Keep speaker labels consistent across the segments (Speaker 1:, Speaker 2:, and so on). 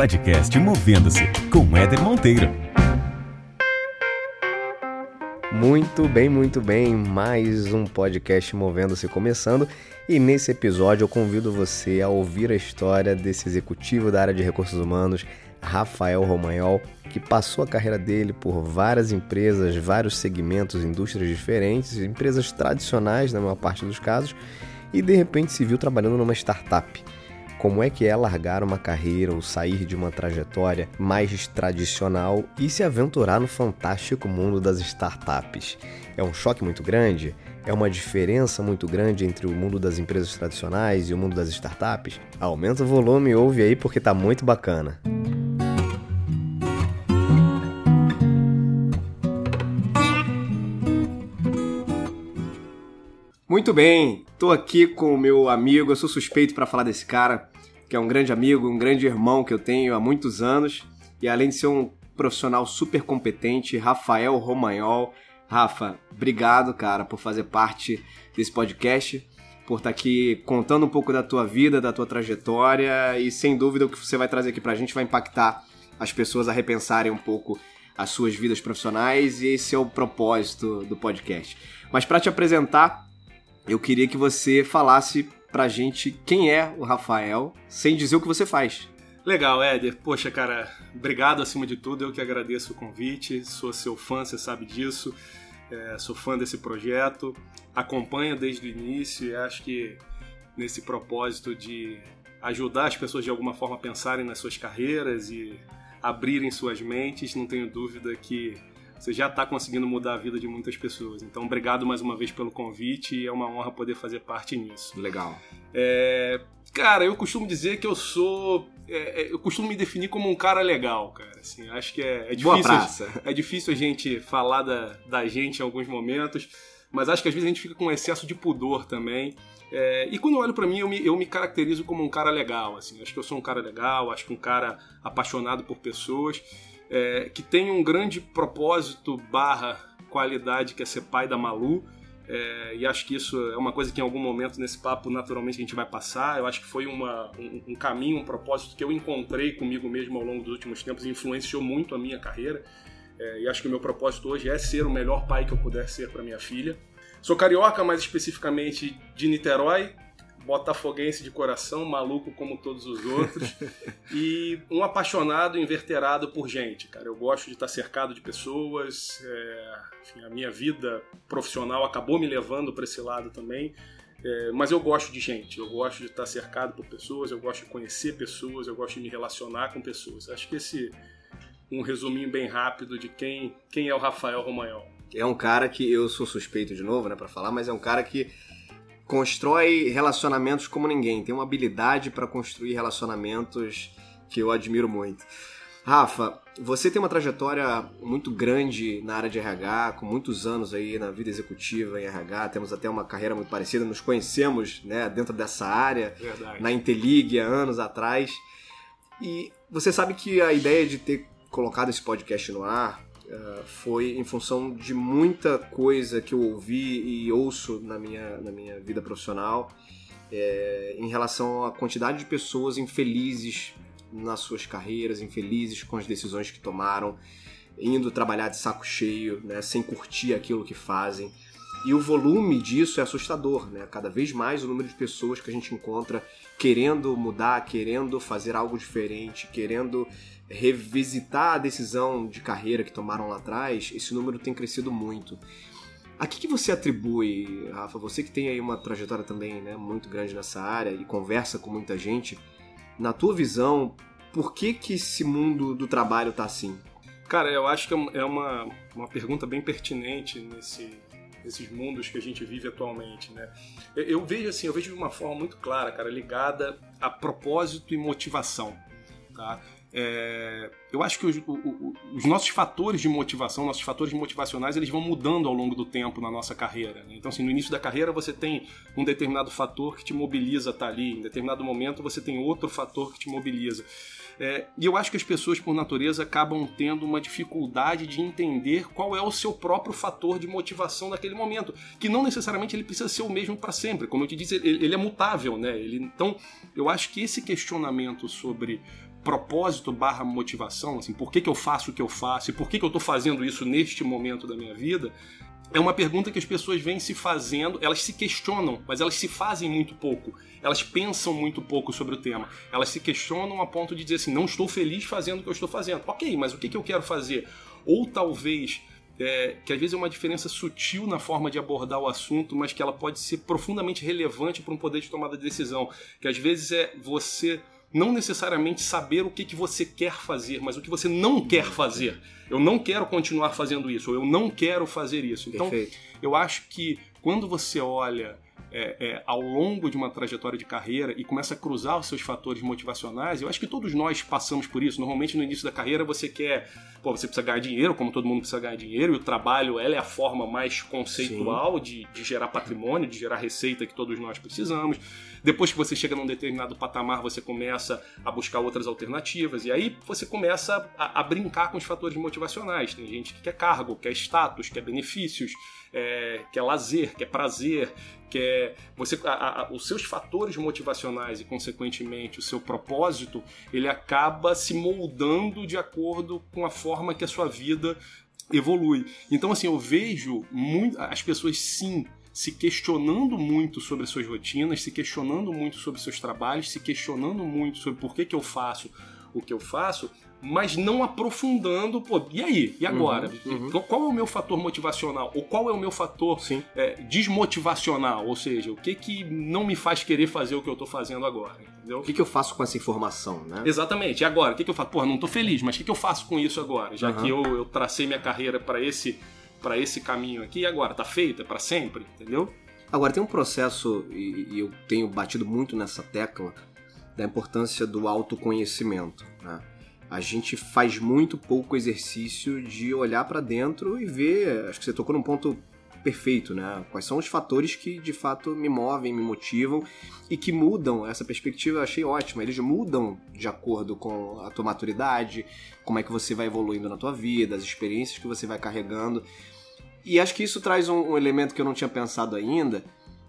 Speaker 1: podcast Movendo-se com Éder Monteiro.
Speaker 2: Muito bem, muito bem. Mais um podcast Movendo-se começando. E nesse episódio eu convido você a ouvir a história desse executivo da área de recursos humanos, Rafael Romagnol, que passou a carreira dele por várias empresas, vários segmentos, indústrias diferentes, empresas tradicionais na maior parte dos casos, e de repente se viu trabalhando numa startup. Como é que é largar uma carreira ou sair de uma trajetória mais tradicional e se aventurar no fantástico mundo das startups? É um choque muito grande? É uma diferença muito grande entre o mundo das empresas tradicionais e o mundo das startups? Aumenta o volume e ouve aí porque tá muito bacana. Muito bem, tô aqui com o meu amigo, eu sou suspeito para falar desse cara, que é um grande amigo, um grande irmão que eu tenho há muitos anos, e além de ser um profissional super competente, Rafael Romagnol. Rafa, obrigado, cara, por fazer parte desse podcast, por estar tá aqui contando um pouco da tua vida, da tua trajetória, e sem dúvida o que você vai trazer aqui pra gente vai impactar as pessoas a repensarem um pouco as suas vidas profissionais, e esse é o propósito do podcast. Mas para te apresentar, eu queria que você falasse pra gente quem é o Rafael, sem dizer o que você faz.
Speaker 3: Legal, Éder. Poxa, cara, obrigado acima de tudo. Eu que agradeço o convite. Sou seu fã, você sabe disso. É, sou fã desse projeto. Acompanho desde o início e acho que nesse propósito de ajudar as pessoas de alguma forma a pensarem nas suas carreiras e abrirem suas mentes, não tenho dúvida que você já está conseguindo mudar a vida de muitas pessoas. Então, obrigado mais uma vez pelo convite e é uma honra poder fazer parte nisso.
Speaker 2: Legal.
Speaker 3: É, cara, eu costumo dizer que eu sou. É, é eu costumo me definir como um cara legal, cara. Assim, acho que é, é difícil. É difícil a gente falar da, da gente em alguns momentos, mas acho que às vezes a gente fica com um excesso de pudor também. É, e quando eu olho para mim, eu me, eu me caracterizo como um cara legal. Assim, acho que eu sou um cara legal, acho que um cara apaixonado por pessoas é, que tem um grande propósito barra qualidade que é ser pai da Malu. É, e acho que isso é uma coisa que em algum momento nesse papo naturalmente a gente vai passar. Eu acho que foi uma, um, um, caminho, um propósito que eu encontrei comigo mesmo ao longo dos últimos tempos e influenciou muito a minha carreira. É, e acho que o meu propósito hoje é ser o melhor pai que eu puder ser para minha filha. Sou carioca, mais especificamente de Niterói, botafoguense de coração, maluco como todos os outros, e um apaixonado, inverterado por gente, cara. Eu gosto de estar cercado de pessoas, é, enfim, a minha vida profissional acabou me levando para esse lado também, é, mas eu gosto de gente, eu gosto de estar cercado por pessoas, eu gosto de conhecer pessoas, eu gosto de me relacionar com pessoas. Acho que esse um resuminho bem rápido de quem, quem é o Rafael Romagnol.
Speaker 2: É um cara que eu sou suspeito de novo, né, para falar, mas é um cara que constrói relacionamentos como ninguém, tem uma habilidade para construir relacionamentos que eu admiro muito. Rafa, você tem uma trajetória muito grande na área de RH, com muitos anos aí na vida executiva em RH, temos até uma carreira muito parecida, nos conhecemos né, dentro dessa área,
Speaker 3: Verdade.
Speaker 2: na Intelig há anos atrás. E você sabe que a ideia de ter colocado esse podcast no ar Uh, foi em função de muita coisa que eu ouvi e ouço na minha, na minha vida profissional é, em relação à quantidade de pessoas infelizes nas suas carreiras, infelizes com as decisões que tomaram, indo trabalhar de saco cheio, né, sem curtir aquilo que fazem. E o volume disso é assustador, né? Cada vez mais o número de pessoas que a gente encontra querendo mudar, querendo fazer algo diferente, querendo revisitar a decisão de carreira que tomaram lá atrás, esse número tem crescido muito. A que, que você atribui, Rafa? Você que tem aí uma trajetória também né, muito grande nessa área e conversa com muita gente, na tua visão, por que, que esse mundo do trabalho tá assim?
Speaker 3: Cara, eu acho que é uma, uma pergunta bem pertinente nesse, nesses mundos que a gente vive atualmente, né? Eu, eu, vejo assim, eu vejo de uma forma muito clara, cara, ligada a propósito e motivação, tá? É, eu acho que os, os, nossos fatores de motivação, nossos fatores motivacionais, eles vão mudando ao longo do tempo na nossa carreira. Né? Então, assim, no início da carreira você tem um determinado fator que te mobiliza a estar ali, em determinado momento você tem outro fator que te mobiliza. É, e eu acho que as pessoas, por natureza, acabam tendo uma dificuldade de entender qual é o seu próprio fator de motivação naquele momento, que não necessariamente ele precisa ser o mesmo para sempre. Como eu te disse, ele, ele é mutável, né? Ele, então, eu acho que esse questionamento sobre propósito barra motivação, assim, por que, que eu faço o que eu faço e por que, que eu estou fazendo isso neste momento da minha vida, é uma pergunta que as pessoas vêm se fazendo, elas se questionam, mas elas se fazem muito pouco. Elas pensam muito pouco sobre o tema. Elas se questionam a ponto de dizer assim: não estou feliz fazendo o que eu estou fazendo. Ok, mas o que, que eu quero fazer? Ou talvez é, que às vezes é uma diferença sutil na forma de abordar o assunto, mas que ela pode ser profundamente relevante para um poder de tomada de decisão. Que às vezes é você não necessariamente saber o que, que você quer fazer, mas o que você não quer fazer. Eu não quero continuar fazendo isso, ou eu não quero fazer isso. Então,
Speaker 2: Perfeito.
Speaker 3: eu acho que quando você olha é, é, ao longo de uma trajetória de carreira e começa a cruzar os seus fatores motivacionais, eu acho que todos nós passamos por isso. Normalmente no início da carreira você quer, pô, você precisa ganhar dinheiro, como todo mundo precisa ganhar dinheiro, e o trabalho ela é a forma mais conceitual de, de gerar patrimônio, de gerar receita que todos nós precisamos. Depois que você chega num determinado patamar, você começa a buscar outras alternativas, e aí você começa a, a brincar com os fatores motivacionais. Tem gente que quer cargo, quer status, quer benefícios, é, quer lazer, quer prazer, quer você, a, a, os seus fatores motivacionais e consequentemente o seu propósito, ele acaba se moldando de acordo com a forma que a sua vida evolui. Então assim, eu vejo muito, as pessoas sim se questionando muito sobre suas rotinas, se questionando muito sobre seus trabalhos, se questionando muito sobre por que, que eu faço o que eu faço, mas não aprofundando, pô, e aí? E agora?
Speaker 2: Uhum, uhum.
Speaker 3: Qual é o meu fator motivacional? Ou qual é o meu fator é, desmotivacional? Ou seja, o que que não me faz querer fazer o que eu tô fazendo agora? Entendeu?
Speaker 2: O que, que eu faço com essa informação, né?
Speaker 3: Exatamente. E agora? O que, que eu faço? Porra, não tô feliz, mas o que, que eu faço com isso agora? Já
Speaker 2: Uhum.
Speaker 3: que eu, eu tracei minha carreira para esse para esse caminho aqui, e agora? Tá feita? Pra sempre? Entendeu?
Speaker 2: Agora, tem um processo, e, e eu tenho batido muito nessa tecla, da importância do autoconhecimento. Né? A gente faz muito pouco exercício de olhar para dentro e ver. Acho que você tocou num ponto perfeito, né? Quais são os fatores que de fato me movem, me motivam e que mudam essa perspectiva. Eu achei ótima. Eles mudam de acordo com a tua maturidade, como é que você vai evoluindo na tua vida, as experiências que você vai carregando. E acho que isso traz um, um elemento que eu não tinha pensado ainda,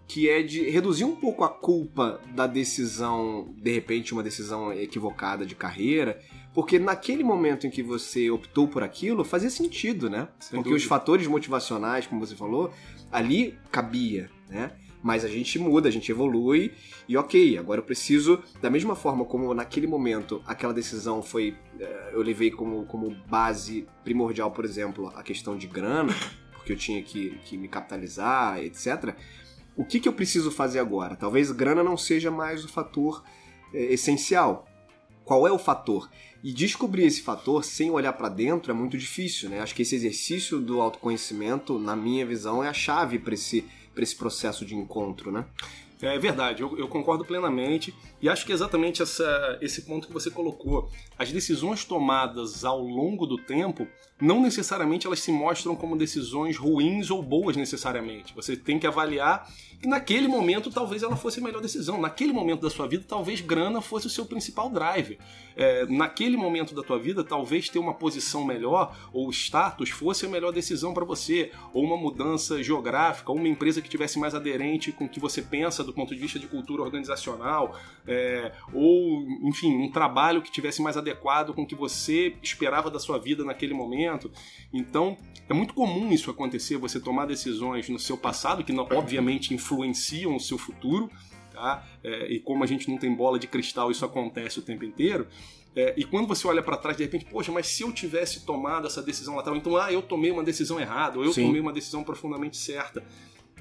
Speaker 2: que é de reduzir um pouco a culpa da decisão, de repente, uma decisão equivocada de carreira, porque naquele momento em que você optou por aquilo, fazia sentido, né?
Speaker 3: Sem
Speaker 2: porque
Speaker 3: dúvida.
Speaker 2: os fatores motivacionais, como você falou, ali cabia, né? Mas a gente muda, a gente evolui e ok, agora eu preciso, da mesma forma como naquele momento aquela decisão foi, eh, eu levei como, como base primordial, por exemplo, a questão de grana, porque eu tinha que, que me capitalizar, etc. O que, que eu preciso fazer agora? Talvez grana não seja mais o fator eh, essencial. Qual é o fator? E descobrir esse fator sem olhar para dentro é muito difícil, né? Acho que esse exercício do autoconhecimento, na minha visão, é a chave para esse, esse processo de encontro, né?
Speaker 3: É verdade, eu, eu concordo plenamente e acho que é exatamente essa, esse ponto que você colocou. As decisões tomadas ao longo do tempo, não necessariamente elas se mostram como decisões ruins ou boas necessariamente. Você tem que avaliar que naquele momento talvez ela fosse a melhor decisão. Naquele momento da sua vida, talvez grana fosse o seu principal drive. É, naquele momento da tua vida, talvez ter uma posição melhor ou status fosse a melhor decisão para você. Ou uma mudança geográfica, ou uma empresa que tivesse mais aderente com o que você pensa do ponto de vista de cultura organizacional. É, ou, enfim, um trabalho que tivesse mais adequado com o que você esperava da sua vida naquele momento. Então, é muito comum isso acontecer, você tomar decisões no seu passado, que não- obviamente influenciam o seu futuro, tá? É, e como a gente não tem bola de cristal, isso acontece o tempo inteiro. É, e quando você olha para trás, de repente, poxa, mas se eu tivesse tomado essa decisão lá atrás, então, ah, eu tomei uma decisão errada, ou eu
Speaker 2: Sim.
Speaker 3: tomei uma decisão profundamente certa.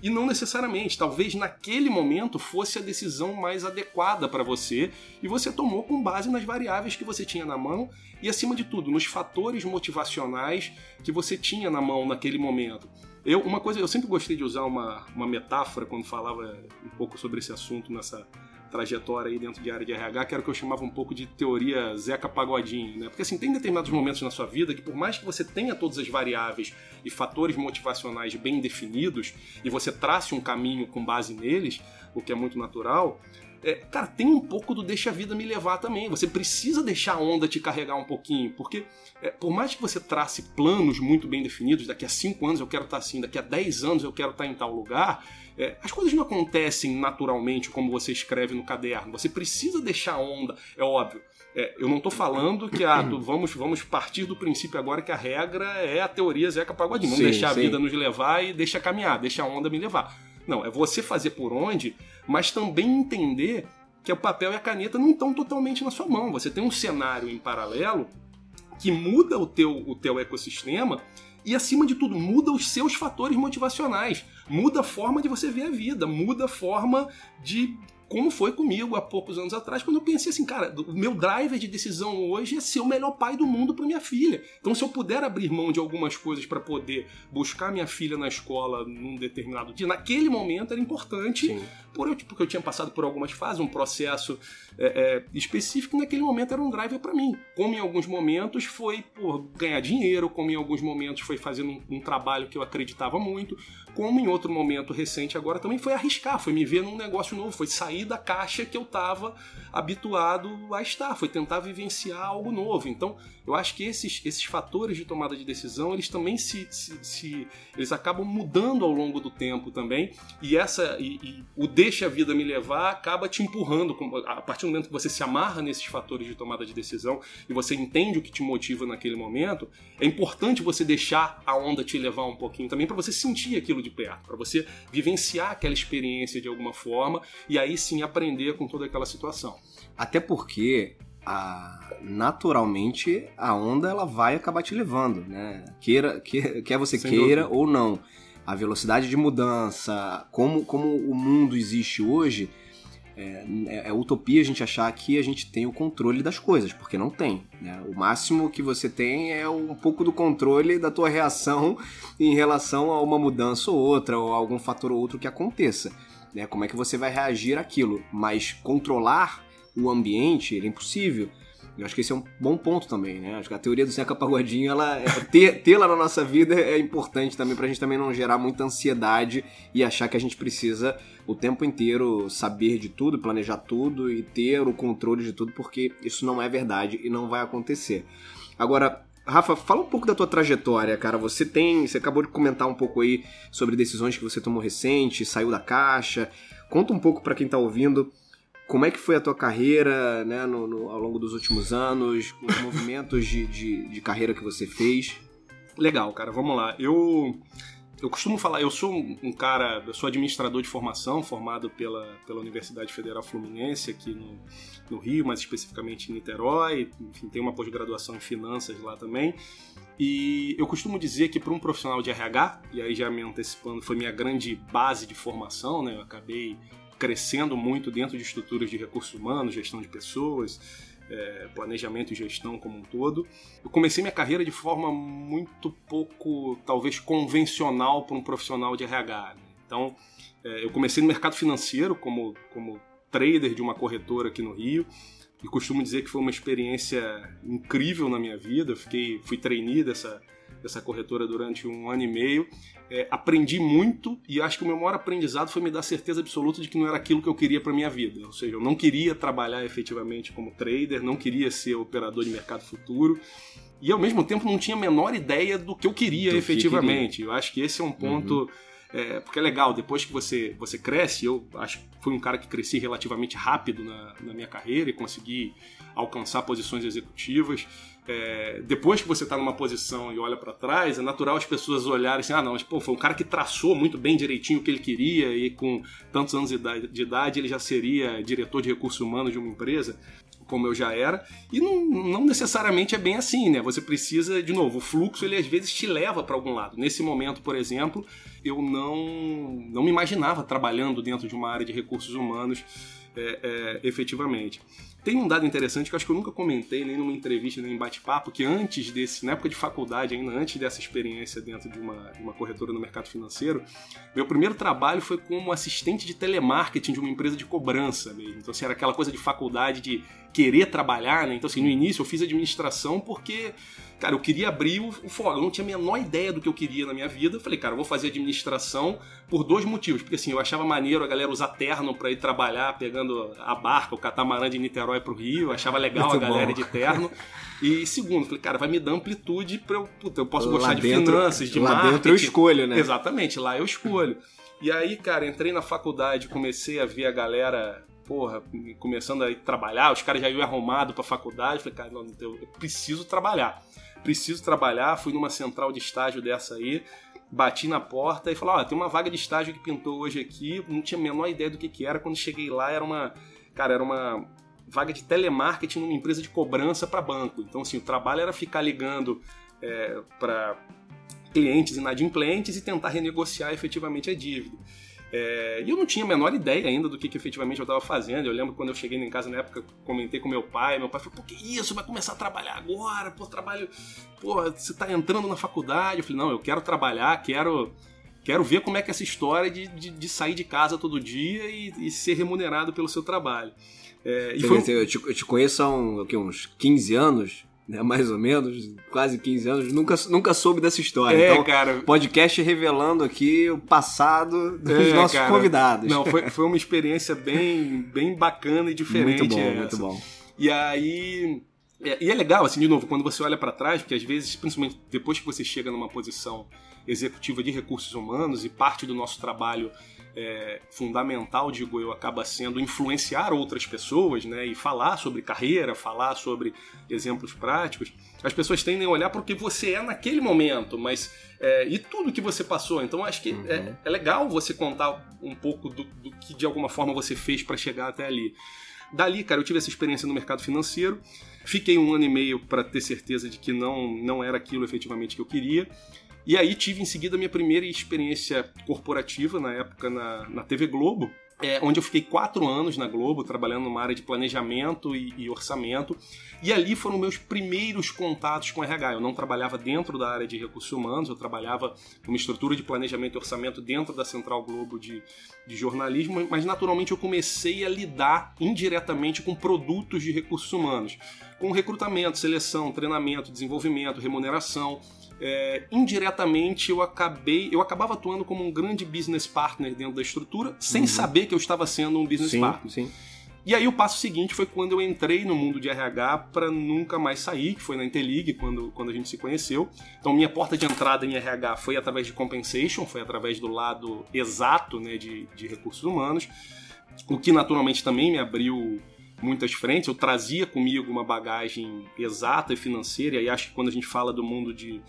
Speaker 3: E não necessariamente, talvez naquele momento fosse a decisão mais adequada para você e você tomou com base nas variáveis que você tinha na mão e, acima de tudo, nos fatores motivacionais que você tinha na mão naquele momento. Eu, uma coisa, eu sempre gostei de usar uma, uma metáfora quando falava um pouco sobre esse assunto nessa trajetória aí dentro de área de RH, que era o que eu chamava um pouco de teoria Zeca Pagodinho, né? Porque assim, tem determinados momentos na sua vida que por mais que você tenha todas as variáveis e fatores motivacionais bem definidos e você trace um caminho com base neles, o que é muito natural, é, cara, tem um pouco do deixa a vida me levar também. Você precisa deixar a onda te carregar um pouquinho, porque é, por mais que você trace planos muito bem definidos, daqui a 5 anos eu quero estar assim, daqui a 10 anos eu quero estar em tal lugar, é, as coisas não acontecem naturalmente como você escreve no caderno. Você precisa deixar a onda, é óbvio. É, eu não estou falando que ah, vamos, vamos partir do princípio agora que a regra é a teoria Zeca Pagodinho. Vamos sim, deixar sim. a vida nos levar e deixa caminhar, deixa a onda me levar. Não, é você fazer por onde, mas também entender que o papel e a caneta não estão totalmente na sua mão. Você tem um cenário em paralelo que muda o teu, o teu ecossistema e, acima de tudo, muda os seus fatores motivacionais. Muda a forma de você ver a vida, muda a forma de como foi comigo há poucos anos atrás, quando eu pensei assim, cara, o meu driver de decisão hoje é ser o melhor pai do mundo para minha filha. Então, se eu puder abrir mão de algumas coisas para poder buscar minha filha na escola num determinado dia, naquele momento era importante, Sim. por eu, porque eu tinha passado por algumas fases, um processo é, é, específico, naquele momento era um driver para mim. Como em alguns momentos foi por ganhar dinheiro, como em alguns momentos foi fazendo um, um trabalho que eu acreditava muito, como em outro momento recente agora também foi arriscar, foi me ver num negócio novo, foi sair da caixa que eu estava habituado a estar, foi tentar vivenciar algo novo. Então, eu acho que esses, esses fatores de tomada de decisão, eles também se, se, se eles acabam mudando ao longo do tempo também, e essa e, e, o deixa a vida me levar acaba te empurrando a partir do momento que você se amarra nesses fatores de tomada de decisão e você entende o que te motiva naquele momento, é importante você deixar a onda te levar um pouquinho também para você sentir aquilo de perto, para você vivenciar aquela experiência de alguma forma e aí sim aprender com toda aquela situação.
Speaker 2: Até porque a, naturalmente a onda ela vai acabar te levando, né? Queira, quer, quer você Sem queira dúvida. ou não. A velocidade de mudança, como, como o mundo existe hoje, é, é, é, utopia a gente achar que a gente tem o controle das coisas, porque não tem. Né? O máximo que você tem é um pouco do controle da tua reação em relação a uma mudança ou outra, ou algum fator ou outro que aconteça né? Como é que você vai reagir àquilo? Mas controlar o ambiente é impossível. Eu acho que esse é um bom ponto também, né? Acho que a teoria do Zeca Pagodinho, ela é, tê-la na nossa vida é importante também pra gente também não gerar muita ansiedade e achar que a gente precisa o tempo inteiro saber de tudo, planejar tudo e ter o controle de tudo, porque isso não é verdade e não vai acontecer. Agora, Rafa, fala um pouco da tua trajetória, cara. Você tem. Você acabou de comentar um pouco aí sobre decisões que você tomou recente, saiu da caixa. Conta um pouco para quem tá ouvindo como é que foi a tua carreira né, no, no, ao longo dos últimos anos, os movimentos de, de, de, carreira que você fez.
Speaker 3: Legal, cara, vamos lá. Eu, eu costumo falar, eu sou um cara, eu sou administrador de formação, formado pela, pela Universidade Federal Fluminense aqui no, no Rio, mais especificamente em Niterói, enfim, tem uma pós-graduação em finanças lá também. E eu costumo dizer que para um profissional de RH, e aí já me antecipando, foi minha grande base de formação, né? Eu acabei crescendo muito dentro de estruturas de recursos humanos, gestão de pessoas, é, planejamento e gestão como um todo. Eu comecei minha carreira de forma muito pouco, talvez, convencional para um profissional de RH. Né? Então, é, eu comecei no mercado financeiro como, como trader de uma corretora aqui no Rio e costumo dizer que foi uma experiência incrível na minha vida. Eu fiquei, fui trainee dessa, dessa corretora durante um ano e meio. É, aprendi muito e acho que o meu maior aprendizado foi me dar certeza absoluta de que não era aquilo que eu queria para minha vida. Ou seja, eu não queria trabalhar efetivamente como trader, não queria ser operador de mercado futuro e ao mesmo tempo não tinha a menor ideia do que eu queria do efetivamente. Que queria. Eu acho que esse é um ponto. Uhum é, porque é legal, depois que você, você cresce, eu acho que fui um cara que cresci relativamente rápido na, na minha carreira e consegui alcançar posições executivas. É, depois que você está numa posição e olha para trás, é natural as pessoas olharem assim: ah, não, mas pô, foi um cara que traçou muito bem direitinho o que ele queria e com tantos anos de idade ele já seria diretor de recursos humanos de uma empresa como eu já era, e não, não, necessariamente é bem assim, né? Você precisa, de novo, o fluxo ele às vezes te leva para algum lado. Nesse momento, por exemplo, eu não, não me imaginava trabalhando dentro de uma área de recursos humanos é, é, efetivamente. Tem um dado interessante que eu acho que eu nunca comentei, nem numa entrevista, nem em bate-papo, que antes desse, na época de faculdade ainda, antes dessa experiência dentro de uma, de uma corretora no mercado financeiro, meu primeiro trabalho foi como assistente de telemarketing de uma empresa de cobrança mesmo. Então, assim, era aquela coisa de faculdade de querer trabalhar, né? Então, assim, no início eu fiz administração porque Cara, eu queria abrir o, o fogão, eu não tinha a menor ideia do que eu queria na minha vida. Eu falei, cara, eu vou fazer administração por dois motivos. Porque assim, eu achava maneiro a galera usar terno para ir trabalhar, pegando a barca, o catamarã de Niterói pro Rio. Eu achava legal Muito a galera bom. de terno. E segundo, falei, cara, vai me dar amplitude para eu. Puta, eu posso lá gostar dentro, de finanças, de lá marketing. Lá dentro
Speaker 2: eu escolho, né?
Speaker 3: Exatamente, lá eu escolho. E aí, cara, entrei na faculdade, comecei a ver a galera porra, começando a trabalhar, os caras já iam arrumado pra faculdade. Falei, cara, não, eu preciso trabalhar. Preciso trabalhar. Fui numa central de estágio dessa aí, bati na porta e falei, ó, oh, tem uma vaga de estágio que pintou hoje aqui. Não tinha a menor ideia do que, que era. Quando cheguei lá, era uma. Cara, era uma vaga de telemarketing numa empresa de cobrança para banco. Então, assim, o trabalho era ficar ligando é, para clientes inadimplentes e tentar renegociar efetivamente a dívida. É, e eu não tinha a menor ideia ainda do que, que efetivamente eu estava fazendo. Eu lembro quando eu cheguei em casa na época, comentei com meu pai. Meu pai falou: Pô, que isso? Vai começar a trabalhar agora? Pô, trabalho. Pô, você está entrando na faculdade. Eu falei: Não, eu quero trabalhar, quero. Quero ver como é que é essa história de, de, de sair de casa todo dia e, e, ser remunerado pelo seu trabalho.
Speaker 2: É, e foi... eu, te, eu te conheço há um, uns 15 anos né, mais ou menos, quase 15 anos, nunca, nunca soube dessa história.
Speaker 3: É,
Speaker 2: então,
Speaker 3: cara.
Speaker 2: Podcast revelando aqui o passado dos é, nossos cara. convidados.
Speaker 3: Não, foi, foi uma experiência bem, bem bacana e diferente.
Speaker 2: Muito bom,
Speaker 3: essa.
Speaker 2: muito bom.
Speaker 3: E aí. É, e é legal, assim, de novo, quando você olha para trás, porque às vezes, principalmente depois que você chega numa posição executiva de recursos humanos e parte do nosso trabalho é, fundamental, digo eu, acaba sendo influenciar outras pessoas, né? E falar sobre carreira, falar sobre exemplos práticos. As pessoas tendem a olhar para o que você é naquele momento, mas é, e tudo que você passou. Então acho que é, uhum. é, é, legal você contar um pouco do, do que de alguma forma você fez para chegar até ali. Dali, cara, eu tive essa experiência no mercado financeiro. Fiquei um ano e meio para ter certeza de que não, não era aquilo efetivamente que eu queria. E aí tive em seguida a minha primeira experiência corporativa, na época na, na TV Globo, é, onde eu fiquei quatro anos na Globo, trabalhando numa área de planejamento e, e, orçamento. E ali foram meus primeiros contatos com RH. Eu não trabalhava dentro da área de recursos humanos, eu trabalhava numa estrutura de planejamento e orçamento dentro da Central Globo de, de jornalismo, mas naturalmente eu comecei a lidar indiretamente com produtos de recursos humanos, com recrutamento, seleção, treinamento, desenvolvimento, remuneração é, indiretamente eu acabei, eu acabava atuando como um grande business partner dentro da estrutura, sem uhum. saber que eu estava sendo um business
Speaker 2: sim,
Speaker 3: partner.
Speaker 2: Sim.
Speaker 3: E aí o passo seguinte foi quando eu entrei no mundo de RH para nunca mais sair, que foi na Interlig, quando, quando a gente se conheceu. Então minha porta de entrada em RH foi através de compensation, foi através do lado exato né, de, de recursos humanos, o que naturalmente também me abriu muitas frentes. Eu trazia comigo uma bagagem exata e financeira, e acho que quando a gente fala do mundo de,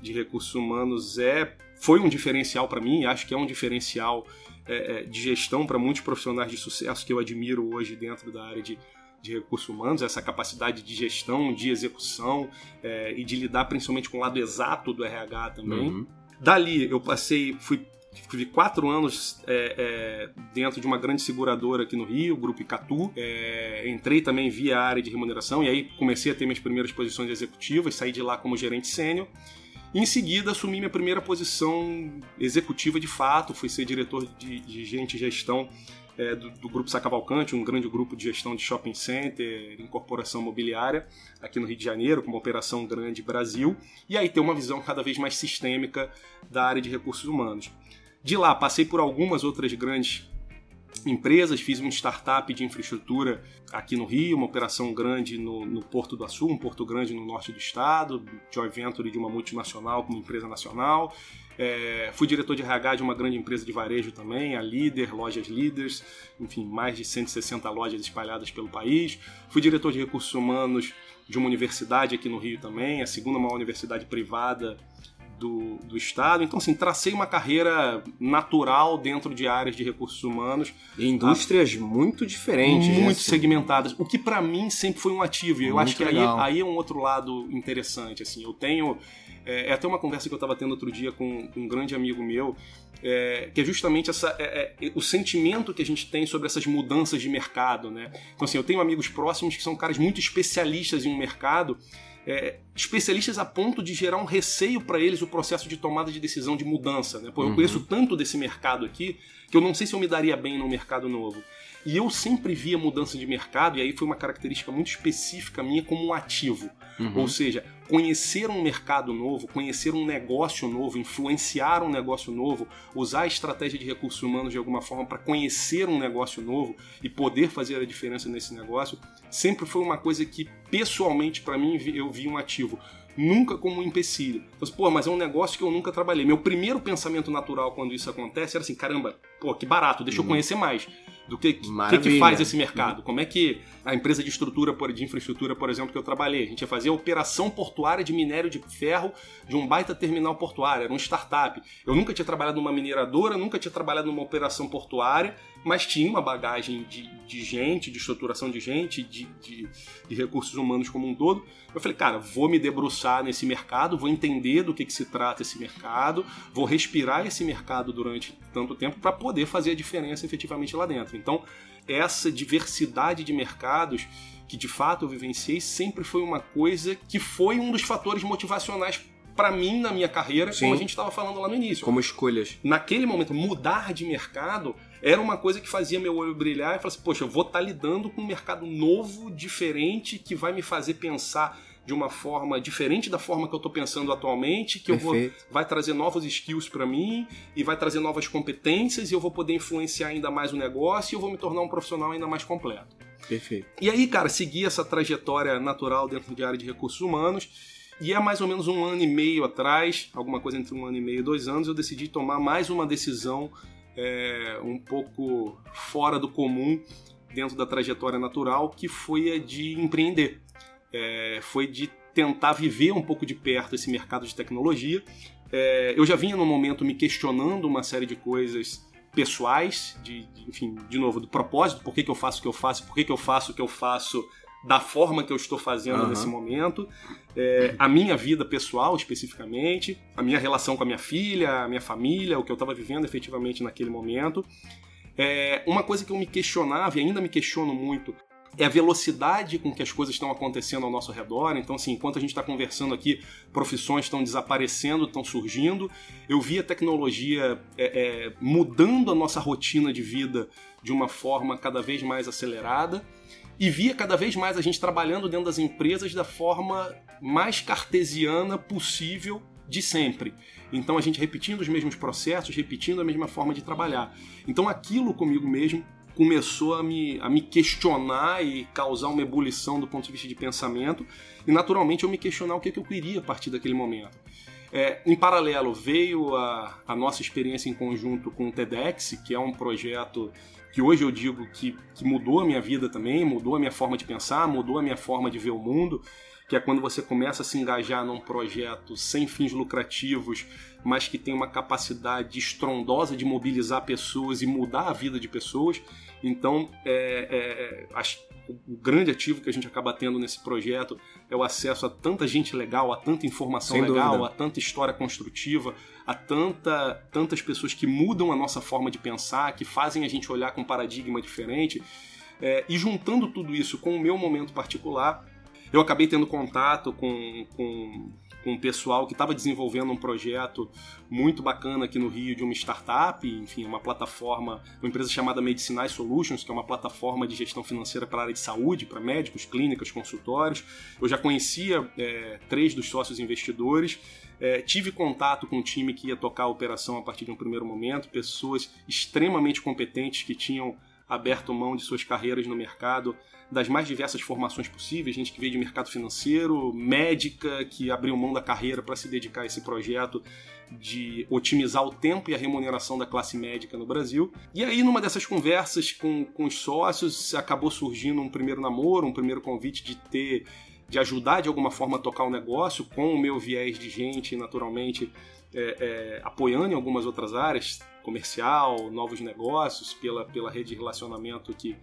Speaker 3: de recursos humanos é foi um diferencial para mim, acho que é um diferencial é, é de gestão para muitos profissionais de sucesso que eu admiro hoje dentro da área de, de recursos humanos, essa capacidade de gestão, de execução é, e de lidar principalmente com o lado exato do RH também. Uhum. Dali eu passei, fui Tive quatro anos é, é, dentro de uma grande seguradora aqui no Rio, o Grupo Icatu. É, entrei também via área de remuneração e aí comecei a ter minhas primeiras posições executivas, saí de lá como gerente sênior. Em seguida, assumi minha primeira posição executiva de fato, fui ser diretor de, de gente e gestão é, do, do, Grupo Sacavalcante, um grande grupo de gestão de shopping center, incorporação mobiliária aqui no Rio de Janeiro, com uma operação grande Brasil, e aí ter uma visão cada vez mais sistêmica da área de recursos humanos. De lá, passei por algumas outras grandes empresas, fiz uma startup de infraestrutura aqui no Rio, uma operação grande no, no, Porto do Açu, um porto grande no norte do estado, joint venture de uma multinacional com uma empresa nacional. É, fui diretor de RH de uma grande empresa de varejo também, a Líder, Lojas Líderes, enfim, mais de 160 lojas espalhadas pelo país. Fui diretor de recursos humanos de uma universidade aqui no Rio também, a segunda maior universidade privada do, do Estado. Então, assim, tracei uma carreira natural dentro de áreas de recursos humanos.
Speaker 2: E indústrias a... muito diferentes.
Speaker 3: Muito assim. segmentadas. O que para mim sempre foi um ativo. E eu acho que aí, aí, é um outro lado interessante. Assim, eu tenho. É, é até uma conversa que eu estava tendo outro dia com, com, um grande amigo meu, é, que é justamente essa, é, é, o sentimento que a gente tem sobre essas mudanças de mercado. Né? Então, assim, eu tenho amigos próximos que são caras muito especialistas em um mercado é, especialistas a ponto de gerar um receio para eles o processo de tomada de decisão de mudança. Né? Pô, eu uhum. conheço tanto desse mercado aqui que eu não sei se eu me daria bem no mercado novo. E eu sempre via mudança de mercado, e aí foi uma característica muito específica minha como um ativo. Uhum. Ou seja, conhecer um mercado novo, conhecer um negócio novo, influenciar um negócio novo, usar a estratégia de recursos humanos de alguma forma para conhecer um negócio novo e poder fazer a diferença nesse negócio, sempre foi uma coisa que pessoalmente para mim eu vi um ativo nunca como um empecilho. Então, pô, mas é um negócio que eu nunca trabalhei. Meu primeiro pensamento natural quando isso acontece era assim, caramba, pô, que barato, deixa uhum. eu conhecer mais. do que, que, que, faz esse mercado. Como é que a empresa de estrutura, de infraestrutura, por exemplo, que eu trabalhei, a gente ia fazer a operação portuária de minério de ferro de um baita terminal portuário, era um startup. Eu nunca tinha trabalhado numa mineradora, nunca tinha trabalhado numa operação portuária, mas tinha uma bagagem de, de gente, de estruturação de gente, de, de, de, recursos humanos como um todo. Eu falei, cara, vou me debruçar nesse mercado, vou entender do que, que se trata esse mercado, vou respirar esse mercado durante tanto tempo para poder fazer a diferença efetivamente lá dentro. Então, essa diversidade de mercados que de fato eu vivenciei sempre foi uma coisa que foi um dos fatores motivacionais para mim na minha carreira, Sim. como a gente estava falando lá no início.
Speaker 2: Como escolhas.
Speaker 3: Naquele momento, mudar de mercado era uma coisa que fazia meu olho brilhar e falar assim, poxa, eu vou estar tá lidando com um mercado novo, diferente, que vai me fazer pensar de uma forma diferente da forma que eu estou pensando atualmente, que Perfeito. eu vou vai trazer novos skills para mim e vai trazer novas competências e eu vou poder influenciar ainda mais o negócio e eu vou me tornar um profissional ainda mais completo.
Speaker 2: Perfeito.
Speaker 3: E aí, cara, seguir essa trajetória natural dentro de área de recursos humanos. E é mais ou menos um ano e meio atrás, alguma coisa entre um ano e meio e dois anos, eu decidi tomar mais uma decisão é, um pouco fora do comum dentro da trajetória natural, que foi a de empreender. É, foi de tentar viver um pouco de perto esse mercado de tecnologia. É, eu já vinha no momento me questionando uma série de coisas pessoais, de, de, enfim, de novo, do propósito, por que, que eu faço o que eu faço, por que, que eu faço o que eu faço da forma que eu estou fazendo uhum. nesse momento, é, a minha vida pessoal especificamente, a minha relação com a minha filha, a minha família, o que eu estava vivendo efetivamente naquele momento. É, uma coisa que eu me questionava e ainda me questiono muito é a velocidade com que as coisas estão acontecendo ao nosso redor. Então, assim, enquanto a gente está conversando aqui, profissões estão desaparecendo, estão surgindo. Eu vi a tecnologia é, é, mudando a nossa rotina de vida de uma forma cada vez mais acelerada e via cada vez mais a gente trabalhando dentro das empresas da forma mais cartesiana possível de sempre. Então a gente repetindo os mesmos processos, repetindo a mesma forma de trabalhar. Então aquilo comigo mesmo começou a me, a me questionar e causar uma ebulição do ponto de vista de pensamento, e naturalmente eu me questionar o que, que eu queria a partir daquele momento. É, em paralelo, veio a, a nossa experiência em conjunto com o TEDx, que é um projeto que hoje eu digo que, que mudou a minha vida também, mudou a minha forma de pensar, mudou a minha forma de ver o mundo, que é quando você começa a se engajar num projeto sem fins lucrativos, mas que tem uma capacidade estrondosa de mobilizar pessoas e mudar a vida de pessoas. Então, é, é, acho o grande ativo que a gente acaba tendo nesse projeto é o acesso a tanta gente legal, a tanta informação Sem legal, dúvida. a tanta história construtiva, a tanta, tantas pessoas que mudam a nossa forma de pensar, que fazem a gente olhar com um paradigma diferente. É, e juntando tudo isso com o meu momento particular, eu acabei tendo contato com, com com um pessoal que estava desenvolvendo um projeto muito bacana aqui no Rio de uma startup, enfim, uma plataforma, uma empresa chamada Medicinais Solutions, que é uma plataforma de gestão financeira para a área de saúde, para médicos, clínicas, consultórios. Eu já conhecia é, três dos sócios investidores, é, tive contato com um time que ia tocar a operação a partir de um primeiro momento, pessoas extremamente competentes que tinham aberto mão de suas carreiras no mercado das mais diversas formações possíveis, gente que veio de mercado financeiro, médica, que abriu mão da carreira para se dedicar a esse projeto de otimizar o tempo e a remuneração da classe médica no Brasil. E aí, numa dessas conversas com, com os sócios, acabou surgindo um primeiro namoro, um primeiro convite de ter de ajudar de alguma forma a tocar o negócio com o meu viés de gente, naturalmente, é, é, apoiando em algumas outras áreas, comercial, novos negócios, pela, pela rede de relacionamento que,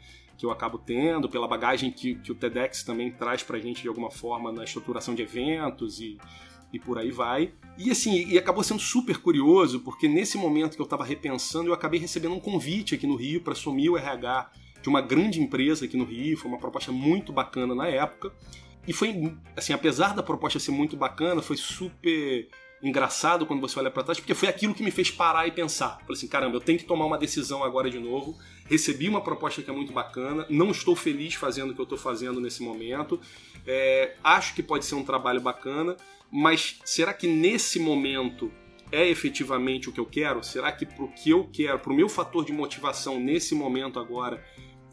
Speaker 3: que eu acabo tendo, pela bagagem que, que o TEDx também traz pra gente de alguma forma na estruturação de eventos e, e por aí vai. E assim, e acabou sendo super curioso, porque nesse momento que eu estava repensando, eu acabei recebendo um convite aqui no Rio para assumir o RH de uma grande empresa aqui no Rio, foi uma proposta muito bacana na época. E foi, assim, apesar da proposta ser muito bacana, foi super engraçado quando você olha para trás, porque foi aquilo que me fez parar e pensar. Falei assim, caramba, eu tenho que tomar uma decisão agora de novo. Recebi uma proposta que é muito bacana, não estou feliz fazendo o que eu estou fazendo nesse momento. É, acho que pode ser um trabalho bacana, mas será que nesse momento é efetivamente o que eu quero? Será que pro que eu quero, pro meu fator de motivação nesse momento agora,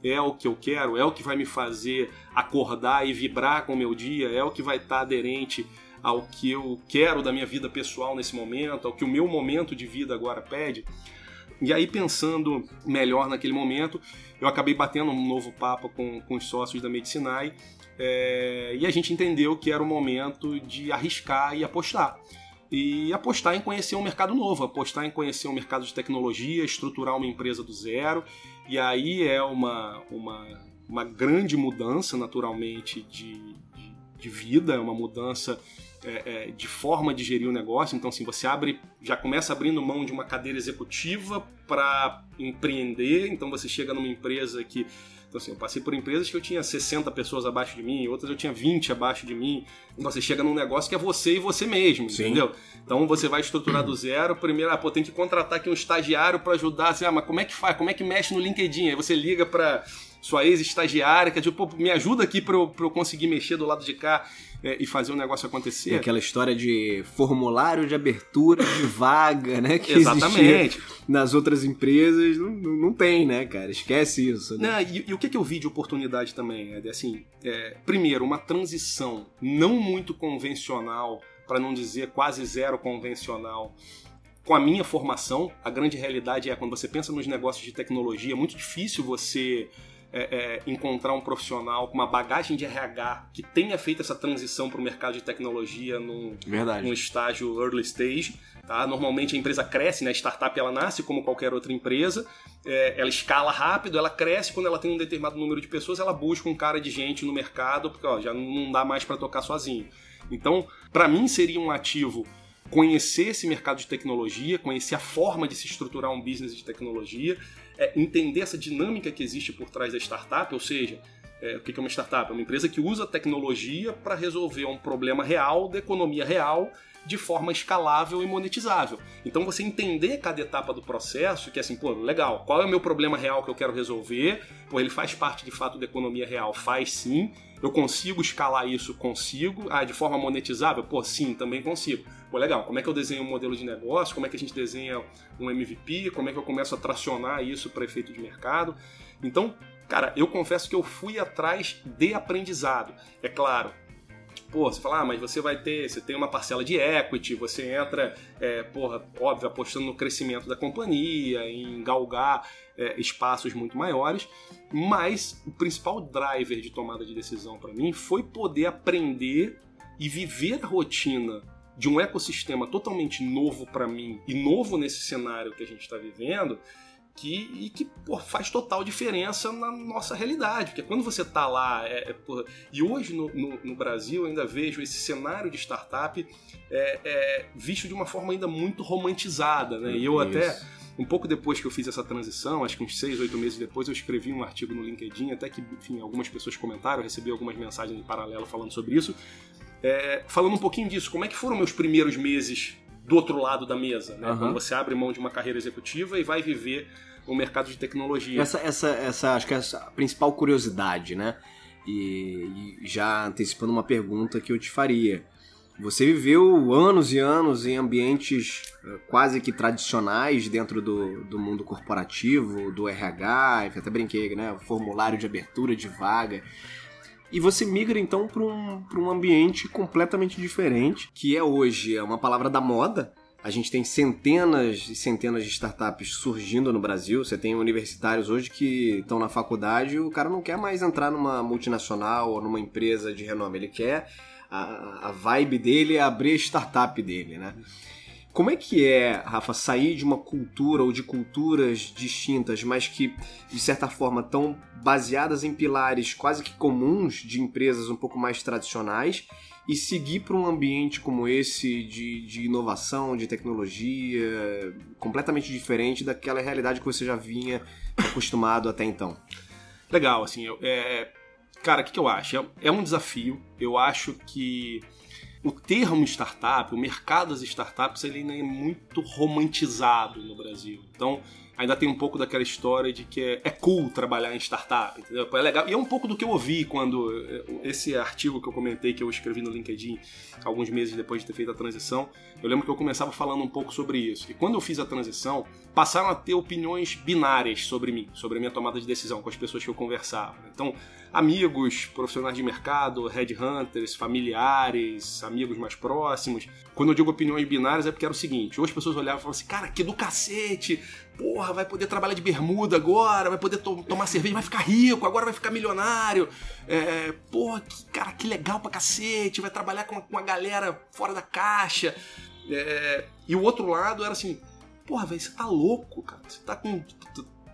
Speaker 3: é o que eu quero? É o que vai me fazer acordar e vibrar com o meu dia? É o que vai estar tá aderente ao que eu quero da minha vida pessoal nesse momento, ao que o meu momento de vida agora pede. E aí, pensando melhor naquele momento, eu acabei batendo um novo papo com, com os sócios da Medicinai é, e a gente entendeu que era o momento de arriscar e apostar. E apostar em conhecer um mercado novo, apostar em conhecer um mercado de tecnologia, estruturar uma empresa do zero. E aí é uma, uma, uma grande mudança, naturalmente, de, de, de vida, é uma mudança é, é, de forma de gerir o negócio. Então, assim, você abre, já começa abrindo mão de uma cadeira executiva para empreender. Então, você chega numa empresa que então, assim, eu passei por empresas que eu tinha 60 pessoas abaixo de mim, outras eu tinha 20 abaixo de mim. Então, você chega num negócio que é você e você mesmo, Sim. entendeu? Então, você vai estruturar do zero. Primeiro, ah, pô, tem que contratar aqui um estagiário para ajudar. Assim, ah, mas como é que faz? Como é que mexe no LinkedIn? Aí você liga para sua ex-estagiária, que é tipo, pô, me ajuda aqui para eu, eu conseguir mexer do lado de cá é, e fazer o negócio acontecer.
Speaker 2: aquela história de formulário de abertura de vaga, né? Que
Speaker 3: Exatamente.
Speaker 2: nas outras empresas não, não tem, né, cara? Esquece isso. Né?
Speaker 3: Não, e, e, o que, que eu vi de oportunidade também? É assim, é, primeiro, uma transição não muito convencional, para não dizer quase zero convencional, com a minha formação, a grande realidade é quando você pensa nos negócios de tecnologia, é muito difícil você é, é, encontrar um profissional com uma bagagem de RH que tenha feito essa transição para o mercado de tecnologia num, num estágio early stage. Tá? Normalmente a empresa cresce, né? a startup ela nasce como qualquer outra empresa, é, ela escala rápido, ela cresce, quando ela tem um determinado número de pessoas, ela busca um cara de gente no mercado, porque ó, já não dá mais para tocar sozinho. Então, para mim seria um ativo conhecer esse mercado de tecnologia, conhecer a forma de se estruturar um business de tecnologia, é entender essa dinâmica que existe por trás da startup, ou seja, é, o que é uma startup? É uma empresa que usa tecnologia para resolver um problema real da economia real de forma escalável e monetizável. Então você entender cada etapa do processo, que é assim, pô, legal, qual é o meu problema real que eu quero resolver? Pô, ele faz parte de fato da economia real? Faz sim. Eu consigo escalar isso? Consigo. Ah, de forma monetizável? Pô, sim, também consigo. Pô, legal, como é que eu desenho um modelo de negócio? Como é que a gente desenha um MVP? Como é que eu começo a tracionar isso para efeito de mercado? Então, cara, eu confesso que eu fui atrás de aprendizado. É claro, pô, você fala, ah, mas você vai ter, você tem uma parcela de equity, você entra, é, porra, óbvio, apostando no crescimento da companhia, em galgar é, espaços muito maiores, mas o principal driver de tomada de decisão para mim foi poder aprender e viver a rotina de um ecossistema totalmente novo para mim e novo nesse cenário que a gente está vivendo, que, e que pô, faz total diferença na nossa realidade. Porque quando você está lá. É, é, e hoje no, no, no, Brasil eu ainda vejo esse cenário de startup é, é visto de uma forma ainda muito romantizada. Né? E eu Isso. até. Um pouco depois que eu fiz essa transição, acho que uns seis, oito meses depois, eu escrevi um artigo no LinkedIn, até que, enfim, algumas pessoas comentaram, recebi algumas mensagens em paralelo falando sobre isso, é, falando um pouquinho disso, como é que foram meus primeiros meses do outro lado da mesa, né? Uhum. Quando você abre mão de uma carreira executiva e vai viver o mercado de tecnologia.
Speaker 2: Essa, essa, essa acho que é a principal curiosidade, né? E, e, já antecipando uma pergunta que eu te faria. Você viveu anos e anos em ambientes eh, quase que tradicionais dentro do, do mundo corporativo, do RH, até brinquei, né? Formulário de abertura de vaga. E você migra então para um, um ambiente completamente diferente, que é hoje é uma palavra da moda, a gente tem centenas e centenas de startups surgindo no Brasil. Você tem universitários hoje que estão na faculdade e o cara não quer mais entrar numa multinacional ou numa empresa de renome. Ele quer. A, a vibe dele é abrir a startup dele, né? Como é que é, Rafa, sair de uma cultura ou de culturas distintas, mas que, de certa forma, estão baseadas em pilares quase que comuns de empresas um pouco mais tradicionais e seguir para um ambiente como esse de, de inovação, de tecnologia, completamente diferente daquela realidade que você já vinha acostumado até então?
Speaker 3: Legal, assim, é, cara, o que, que eu acho? É, é um desafio. Eu acho que o termo startup, o mercado das startups, ele ainda é muito romantizado no Brasil. Então, ainda tem um pouco daquela história de que é, é, cool trabalhar em startup, entendeu? É legal. E é um pouco do que eu ouvi quando esse artigo que eu comentei, que eu escrevi no LinkedIn alguns meses depois de ter feito a transição, eu lembro que eu começava falando um pouco sobre isso. E quando eu fiz a transição, passaram a ter opiniões binárias sobre mim, sobre a minha tomada de decisão com as pessoas que eu conversava. Então, amigos, profissionais de mercado, headhunters, familiares, amigos mais próximos. Quando eu digo opiniões binárias é porque era o seguinte, ou as pessoas olhavam e falavam assim, cara, que do cacete, porra, vai poder trabalhar de bermuda agora, vai poder to tomar cerveja, vai ficar rico, agora vai ficar milionário. É, porra, que, cara, que legal pra cacete, vai trabalhar com, com a galera fora da caixa. É, e o outro lado era assim, porra, velho, você tá louco, cara. Você tá com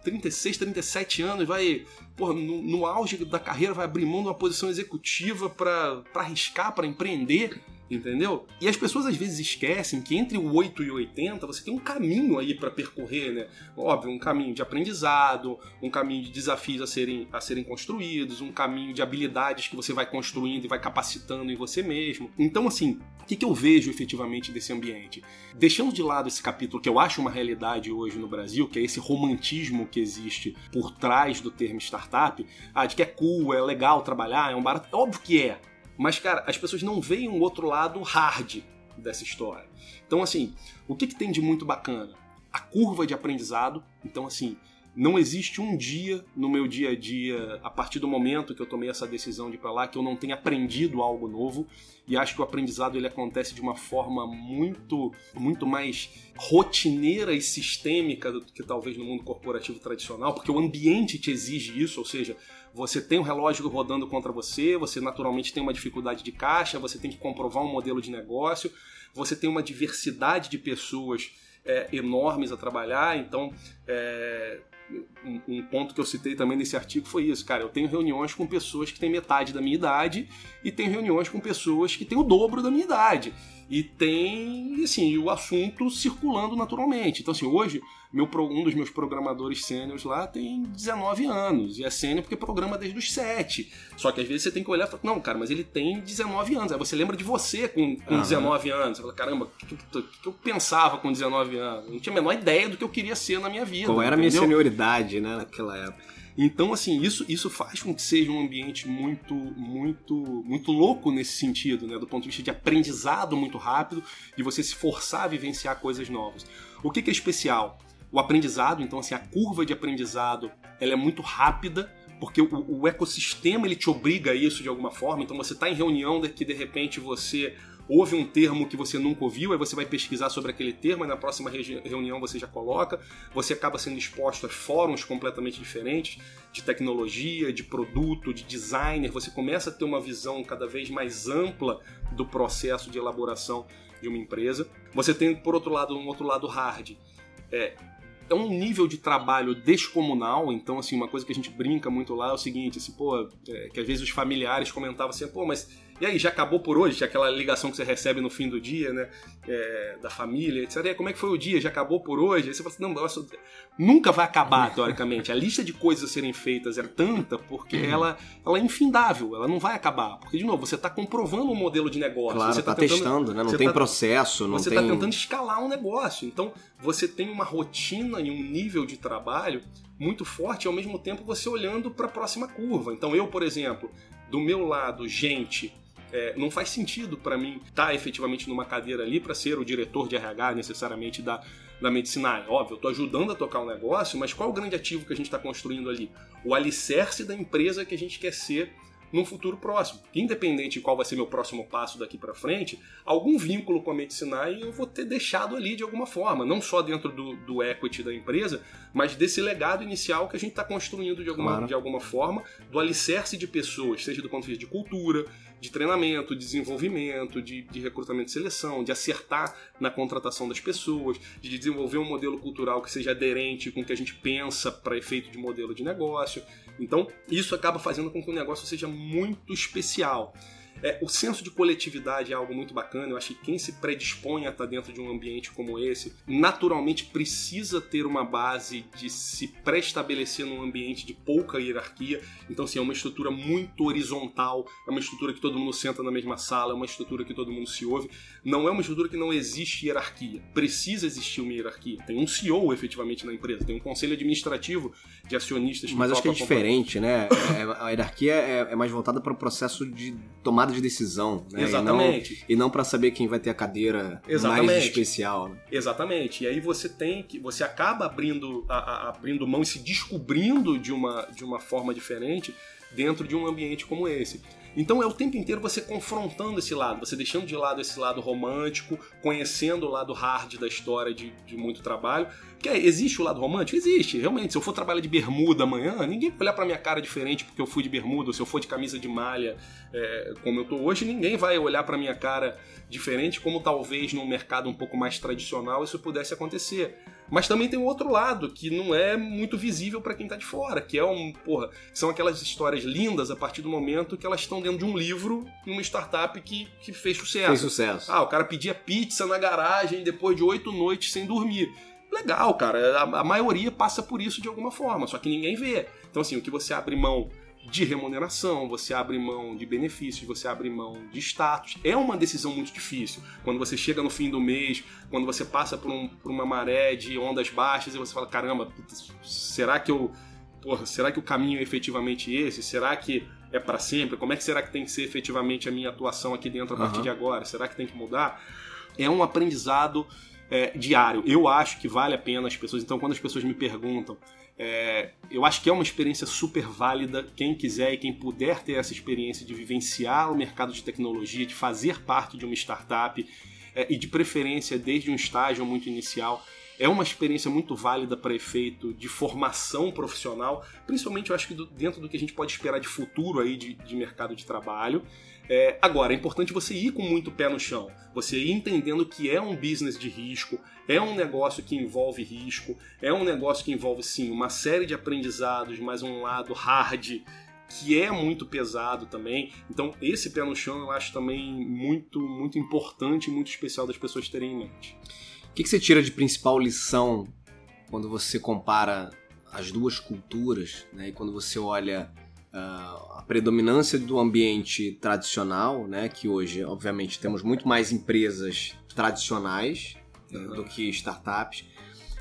Speaker 3: 36, 37 anos, vai, porra, no, no auge da carreira, vai abrir mão de uma posição executiva para arriscar, para empreender entendeu? E as pessoas às vezes esquecem que entre o 8 e o 80 você tem um caminho aí para percorrer, né? Óbvio, um caminho de aprendizado, um caminho de desafios a serem, a serem construídos, um caminho de habilidades que você vai construindo e vai capacitando em você mesmo. Então, assim, o que, que eu vejo efetivamente desse ambiente? Deixando de lado esse capítulo que eu acho uma realidade hoje no Brasil, que é esse romantismo que existe por trás do termo startup, ah, de que é cool, é legal trabalhar, é um barato. Óbvio que é. Mas, cara, as pessoas não veem um outro lado hard dessa história. Então, assim, o que, que tem de muito bacana? A curva de aprendizado. Então, assim, não existe um dia no meu dia a dia, a partir do momento que eu tomei essa decisão de ir para lá, que eu não tenha aprendido algo novo. E acho que o aprendizado ele acontece de uma forma muito, muito mais rotineira e sistêmica do que talvez no mundo corporativo tradicional, porque o ambiente te exige isso, ou seja, você tem um relógio rodando contra você, você naturalmente tem uma dificuldade de caixa, você tem que comprovar um modelo de negócio, você tem uma diversidade de pessoas é, enormes a trabalhar, então é, um, um, ponto que eu citei também nesse artigo foi isso, cara. Eu tenho reuniões com pessoas que têm metade da minha idade e tenho reuniões com pessoas que têm o dobro da minha idade. E tem, assim, o assunto circulando naturalmente. Então, assim, hoje meu, um dos meus programadores sêniores lá tem 19 anos. E é sênior porque programa desde os 7. Só que às vezes você tem que olhar e falar, não, cara, mas ele tem 19 anos. Aí você lembra de você com, com uhum. 19 anos. Você fala, caramba, o que, que, que, eu pensava com 19 anos? Eu não tinha a menor ideia do que eu queria ser na minha vida.
Speaker 2: Qual era a minha senioridade, né, naquela época.
Speaker 3: Então, assim, isso, isso faz com que seja um ambiente muito, muito, muito louco nesse sentido, né? Do ponto de vista de aprendizado muito rápido, de você se forçar a vivenciar coisas novas. O que, que é especial? O aprendizado, então assim, a curva de aprendizado ela é muito rápida, porque o, o ecossistema ele te obriga a isso de alguma forma. Então você está em reunião que de repente você ouve um termo que você nunca ouviu, aí você vai pesquisar sobre aquele termo, e na próxima reunião você já coloca. Você acaba sendo exposto a fóruns completamente diferentes de tecnologia, de produto, de designer. Você começa a ter uma visão cada vez mais ampla do processo de elaboração de uma empresa. Você tem, por outro lado, um outro lado hard. É, é um nível de trabalho descomunal, então assim, uma coisa que a gente brinca muito lá é o seguinte, assim, pô, é, que às vezes os familiares comentavam assim, pô, mas e aí, já acabou por hoje? Aquela ligação que você recebe no fim do dia, né? É, da família, etc. E aí, como é que foi o dia? Já acabou por hoje? Aí você fala assim, não, nossa, nunca vai acabar, teoricamente. A lista de coisas a serem feitas é tanta porque uhum. ela, ela é infindável, ela não vai acabar. Porque, de novo, você está comprovando um modelo de negócio.
Speaker 2: Claro,
Speaker 3: você
Speaker 2: está tá testando, né? Não tem tá, processo, não
Speaker 3: Você
Speaker 2: está
Speaker 3: tentando escalar um negócio. Então, você tem uma rotina e um nível de trabalho muito forte e, ao mesmo tempo, você olhando para a próxima curva. Então, eu, por exemplo, do meu lado, gente é, não faz sentido para mim estar tá efetivamente numa cadeira ali para ser o diretor de RH necessariamente da, da medicina. Óbvio, eu estou ajudando a tocar um negócio, mas qual é o grande ativo que a gente está construindo ali? O alicerce da empresa que a gente quer ser num futuro próximo. Independente de qual vai ser meu próximo passo daqui para frente, algum vínculo com a Medicinai eu vou ter deixado ali de alguma forma, não só dentro do, do equity da empresa, mas desse legado inicial que a gente está construindo de alguma, claro. de alguma forma, do alicerce de pessoas, seja do ponto de vista de cultura, de treinamento, de desenvolvimento, de, de recrutamento e seleção, de acertar na contratação das pessoas, de desenvolver um modelo cultural que seja aderente com o que a gente pensa para efeito de modelo de negócio. Então, isso acaba fazendo com que o negócio seja muito especial. É, o senso de coletividade é algo muito bacana. Eu acho que quem se predispõe a estar dentro de um ambiente como esse, naturalmente precisa ter uma base de se pré-estabelecer num ambiente de pouca hierarquia. Então, assim, é uma estrutura muito horizontal, é uma estrutura que todo mundo senta na mesma sala, é uma estrutura que todo mundo se ouve. Não é uma estrutura que não existe hierarquia. Precisa existir uma hierarquia. Tem um CEO efetivamente na empresa, tem um conselho administrativo de acionistas.
Speaker 2: Mas acho que é diferente, né? É, a hierarquia é, é mais voltada para o processo de tomada tomada de decisão, né?
Speaker 3: Exatamente.
Speaker 2: E não, não para saber quem vai ter a cadeira Exatamente. mais especial. Né?
Speaker 3: Exatamente. E aí você tem que você acaba abrindo a, a, abrindo mão e se descobrindo de uma de uma forma diferente dentro de um ambiente como esse. Então é o tempo inteiro você confrontando esse lado, você deixando de lado esse lado romântico, conhecendo o lado hard da história de, de muito trabalho. Que é, existe o lado romântico? Existe, realmente. Se eu for trabalhar de bermuda amanhã, ninguém vai olhar pra minha cara diferente porque eu fui de bermuda, ou se eu for de camisa de malha, é, como eu tô hoje, ninguém vai olhar pra minha cara diferente, como talvez num mercado um pouco mais tradicional isso pudesse acontecer. Mas também tem o outro lado, que não é muito visível para quem tá de fora, que é um, porra, são aquelas histórias lindas a partir do momento que elas estão dentro de um livro em uma startup que, que fez sucesso.
Speaker 2: Fez sucesso.
Speaker 3: Ah, o cara pedia pizza na garagem depois de oito noites sem dormir. Legal, cara, a, a maioria passa por isso de alguma forma, só que ninguém vê. Então, assim, o que você abre mão de remuneração, você abre mão de benefícios, você abre mão de status. É uma decisão muito difícil. Quando você chega no fim do mês, quando você passa por, um, por uma maré de ondas baixas e você fala: caramba, será que eu. Porra, será que o caminho é efetivamente esse? Será que é para sempre? Como é que será que tem que ser efetivamente a minha atuação aqui dentro a partir uhum. de agora? Será que tem que mudar? É um aprendizado é, diário. Eu acho que vale a pena as pessoas. Então, quando as pessoas me perguntam é, eu acho que é uma experiência super válida. Quem quiser e quem puder ter essa experiência de vivenciar o mercado de tecnologia, de fazer parte de uma startup é, e de preferência desde um estágio muito inicial, é uma experiência muito válida para efeito de formação profissional, principalmente eu acho que do, dentro do que a gente pode esperar de futuro aí de, de mercado de trabalho. É, agora, é importante você ir com muito pé no chão, você ir entendendo que é um business de risco, é um negócio que envolve risco, é um negócio que envolve sim uma série de aprendizados, mas um lado hard que é muito pesado também. Então, esse pé no chão eu acho também muito, muito importante e muito especial das pessoas terem em mente.
Speaker 2: O que, que você tira de principal lição quando você compara as duas culturas, né? E quando você olha a predominância do ambiente tradicional, né, que hoje, obviamente, temos muito mais empresas tradicionais uhum. do que startups.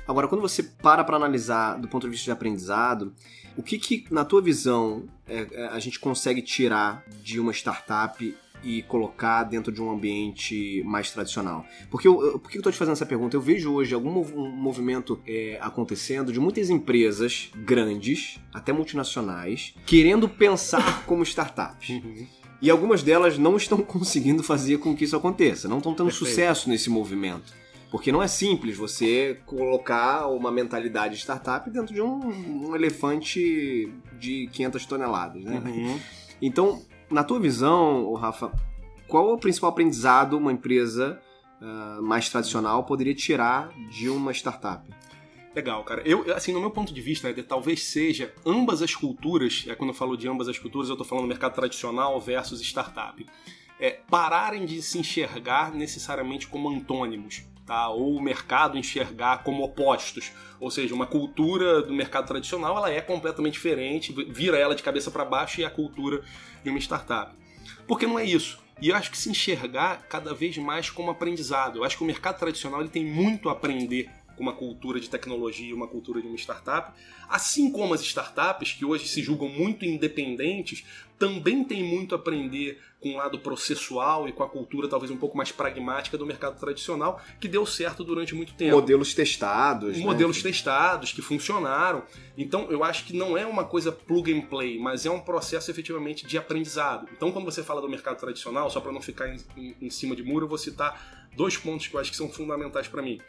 Speaker 2: Agora, quando você para para analisar do ponto de vista de aprendizado, o que, que na tua visão, é, é a gente consegue tirar de uma startup e colocar dentro de um ambiente mais tradicional? Porque eu, eu, por que eu estou te fazendo essa pergunta? Eu vejo hoje algum movimento é, acontecendo de muitas empresas grandes, até multinacionais, querendo pensar como startups. Uhum. E algumas delas não estão conseguindo fazer com que isso aconteça, não estão tendo Perfeito. sucesso nesse movimento. Porque não é simples você colocar uma mentalidade startup dentro de um, um elefante de 500 toneladas, né? Uhum. Então, na tua visão, Rafa, qual é o principal aprendizado uma empresa uh, mais tradicional poderia tirar de uma startup?
Speaker 3: Legal, cara. Eu, assim, no meu ponto de vista, né, talvez seja ambas as culturas, é quando eu falo de ambas as culturas, eu estou falando mercado tradicional versus startup. É, pararem de se enxergar necessariamente como antônimos, tá? Ou o mercado enxergar como opostos. Ou seja, uma cultura do mercado tradicional, ela é completamente diferente, vira ela de cabeça para baixo e é a cultura de uma startup. Porque não é isso. E eu acho que se enxergar cada vez mais como aprendizado. Eu acho que o mercado tradicional ele tem muito a aprender com uma cultura de tecnologia, uma cultura de uma startup, assim como as startups, que hoje se julgam muito independentes, também tem muito a aprender com o lado processual e com a cultura talvez um pouco mais pragmática do mercado tradicional, que deu certo durante muito tempo.
Speaker 2: Modelos testados.
Speaker 3: Né? Modelos né? testados, que funcionaram. Então eu acho que não é uma coisa plug and play, mas é um processo efetivamente de aprendizado. Então quando você fala do mercado tradicional, só para não ficar em, em, em cima de muro, eu vou citar dois pontos que eu acho que são fundamentais para mim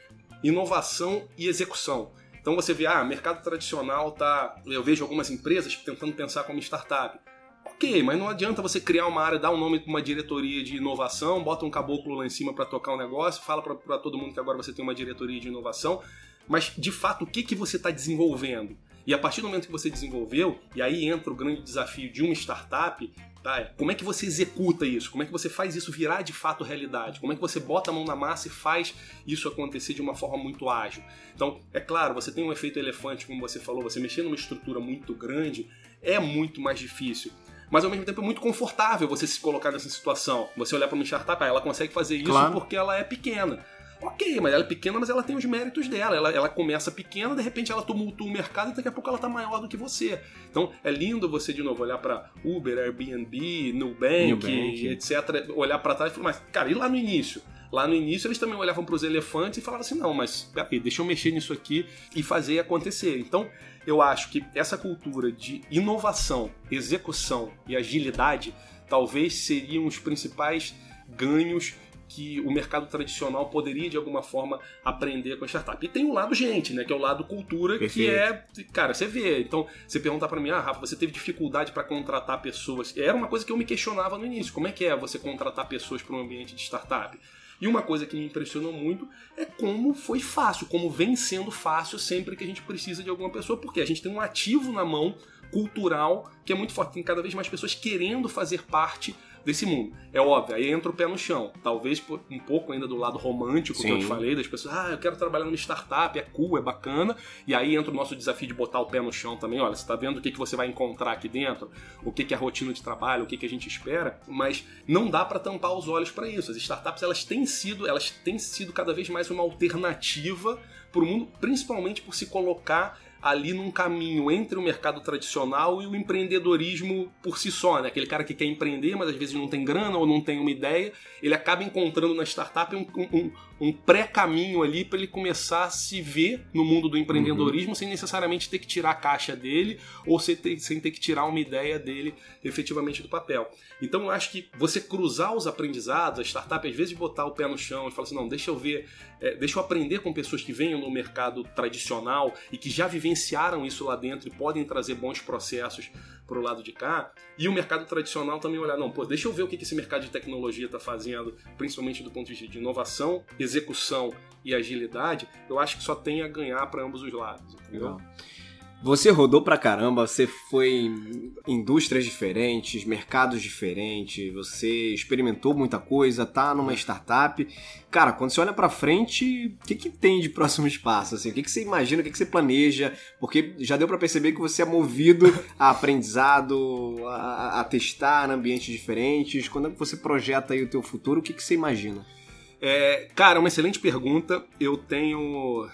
Speaker 3: inovação e execução. Então você vê, ah, mercado tradicional tá. Eu vejo algumas empresas tentando pensar como startup. Ok, mas não adianta você criar uma área, dar um nome para uma diretoria de inovação, bota um caboclo lá em cima para tocar um negócio, fala para todo mundo que agora você tem uma diretoria de inovação, mas de fato o que, que você está desenvolvendo? E a partir do momento que você desenvolveu, e aí entra o grande desafio de uma startup, tá? Como é que você executa isso? Como é que você faz isso virar de fato realidade? Como é que você bota a mão na massa e faz isso acontecer de uma forma muito ágil? Então, é claro, você tem um efeito elefante, como você falou, você mexer numa estrutura muito grande é muito mais difícil mas ao mesmo tempo é muito confortável você se colocar nessa situação. Você olhar para uma startup, ah, ela consegue fazer isso claro. porque ela é pequena. Ok, mas ela é pequena, mas ela tem os méritos dela. Ela, ela começa pequena, de repente ela tumultua o mercado e daqui a pouco ela tá maior do que você. Então é lindo você de novo olhar para Uber, Airbnb, Nubank, Nubank. etc. Olhar para trás e falar, mas cara, e lá no início? Lá no início eles também olhavam para os elefantes e falavam assim: não, mas peraí, deixa eu mexer nisso aqui e fazer acontecer. Então eu acho que essa cultura de inovação, execução e agilidade talvez seriam os principais ganhos que o mercado tradicional poderia de alguma forma aprender com a startup. E tem um lado gente, né, que é o lado cultura, Perfeito. que é, cara, você vê. Então, você perguntar para mim, ah, Rafa, você teve dificuldade para contratar pessoas? Era uma coisa que eu me questionava no início. Como é que é você contratar pessoas para um ambiente de startup? E uma coisa que me impressionou muito é como foi fácil, como vem sendo fácil sempre que a gente precisa de alguma pessoa, porque a gente tem um ativo na mão cultural que é muito forte. Tem cada vez mais pessoas querendo fazer parte desse mundo. É óbvio, aí entra o pé no chão. Talvez um pouco ainda do lado romântico Sim. que eu te falei, das pessoas, ah, eu quero trabalhar numa startup, é cool, é bacana. E aí entra o nosso desafio de botar o pé no chão também. Olha, você está vendo o que, que você vai encontrar aqui dentro, o que, que é a rotina de trabalho, o que, que a gente espera, mas não dá para tampar os olhos para isso. As startups elas têm sido, elas têm sido cada vez mais uma alternativa para o mundo, principalmente por se colocar ali num caminho entre o mercado tradicional e o empreendedorismo por si só, né? Aquele cara que quer empreender, mas às vezes não tem grana ou não tem uma ideia, ele acaba encontrando na startup um, um, um pré-caminho ali para ele começar a se ver no mundo do empreendedorismo uhum. sem necessariamente ter que tirar a caixa dele ou sem ter, sem ter que tirar uma ideia dele efetivamente do papel. Então eu acho que você cruzar os aprendizados, a startup às vezes botar o pé no chão e falar assim, não, deixa eu ver, é, deixa eu aprender com pessoas que venham no mercado tradicional e que já vivenciaram isso lá dentro e podem trazer bons processos para o lado de cá. E o mercado tradicional também olhar, não, pô, deixa eu ver o que esse mercado de tecnologia está fazendo, principalmente do ponto de vista de inovação, execução e agilidade. Eu acho que só tem a ganhar para ambos os lados, entendeu? Legal.
Speaker 2: Você rodou pra caramba, você foi em indústrias diferentes, mercados diferentes, você experimentou muita coisa, tá numa startup. Cara, quando você olha pra frente, o que, que tem de próximos passos? Assim? O que, que você imagina, o que, que você planeja? Porque já deu para perceber que você é movido a aprendizado, a, a testar em ambientes diferentes. Quando você projeta aí o teu futuro, o que, que você imagina?
Speaker 3: É, cara, uma excelente pergunta. Eu tenho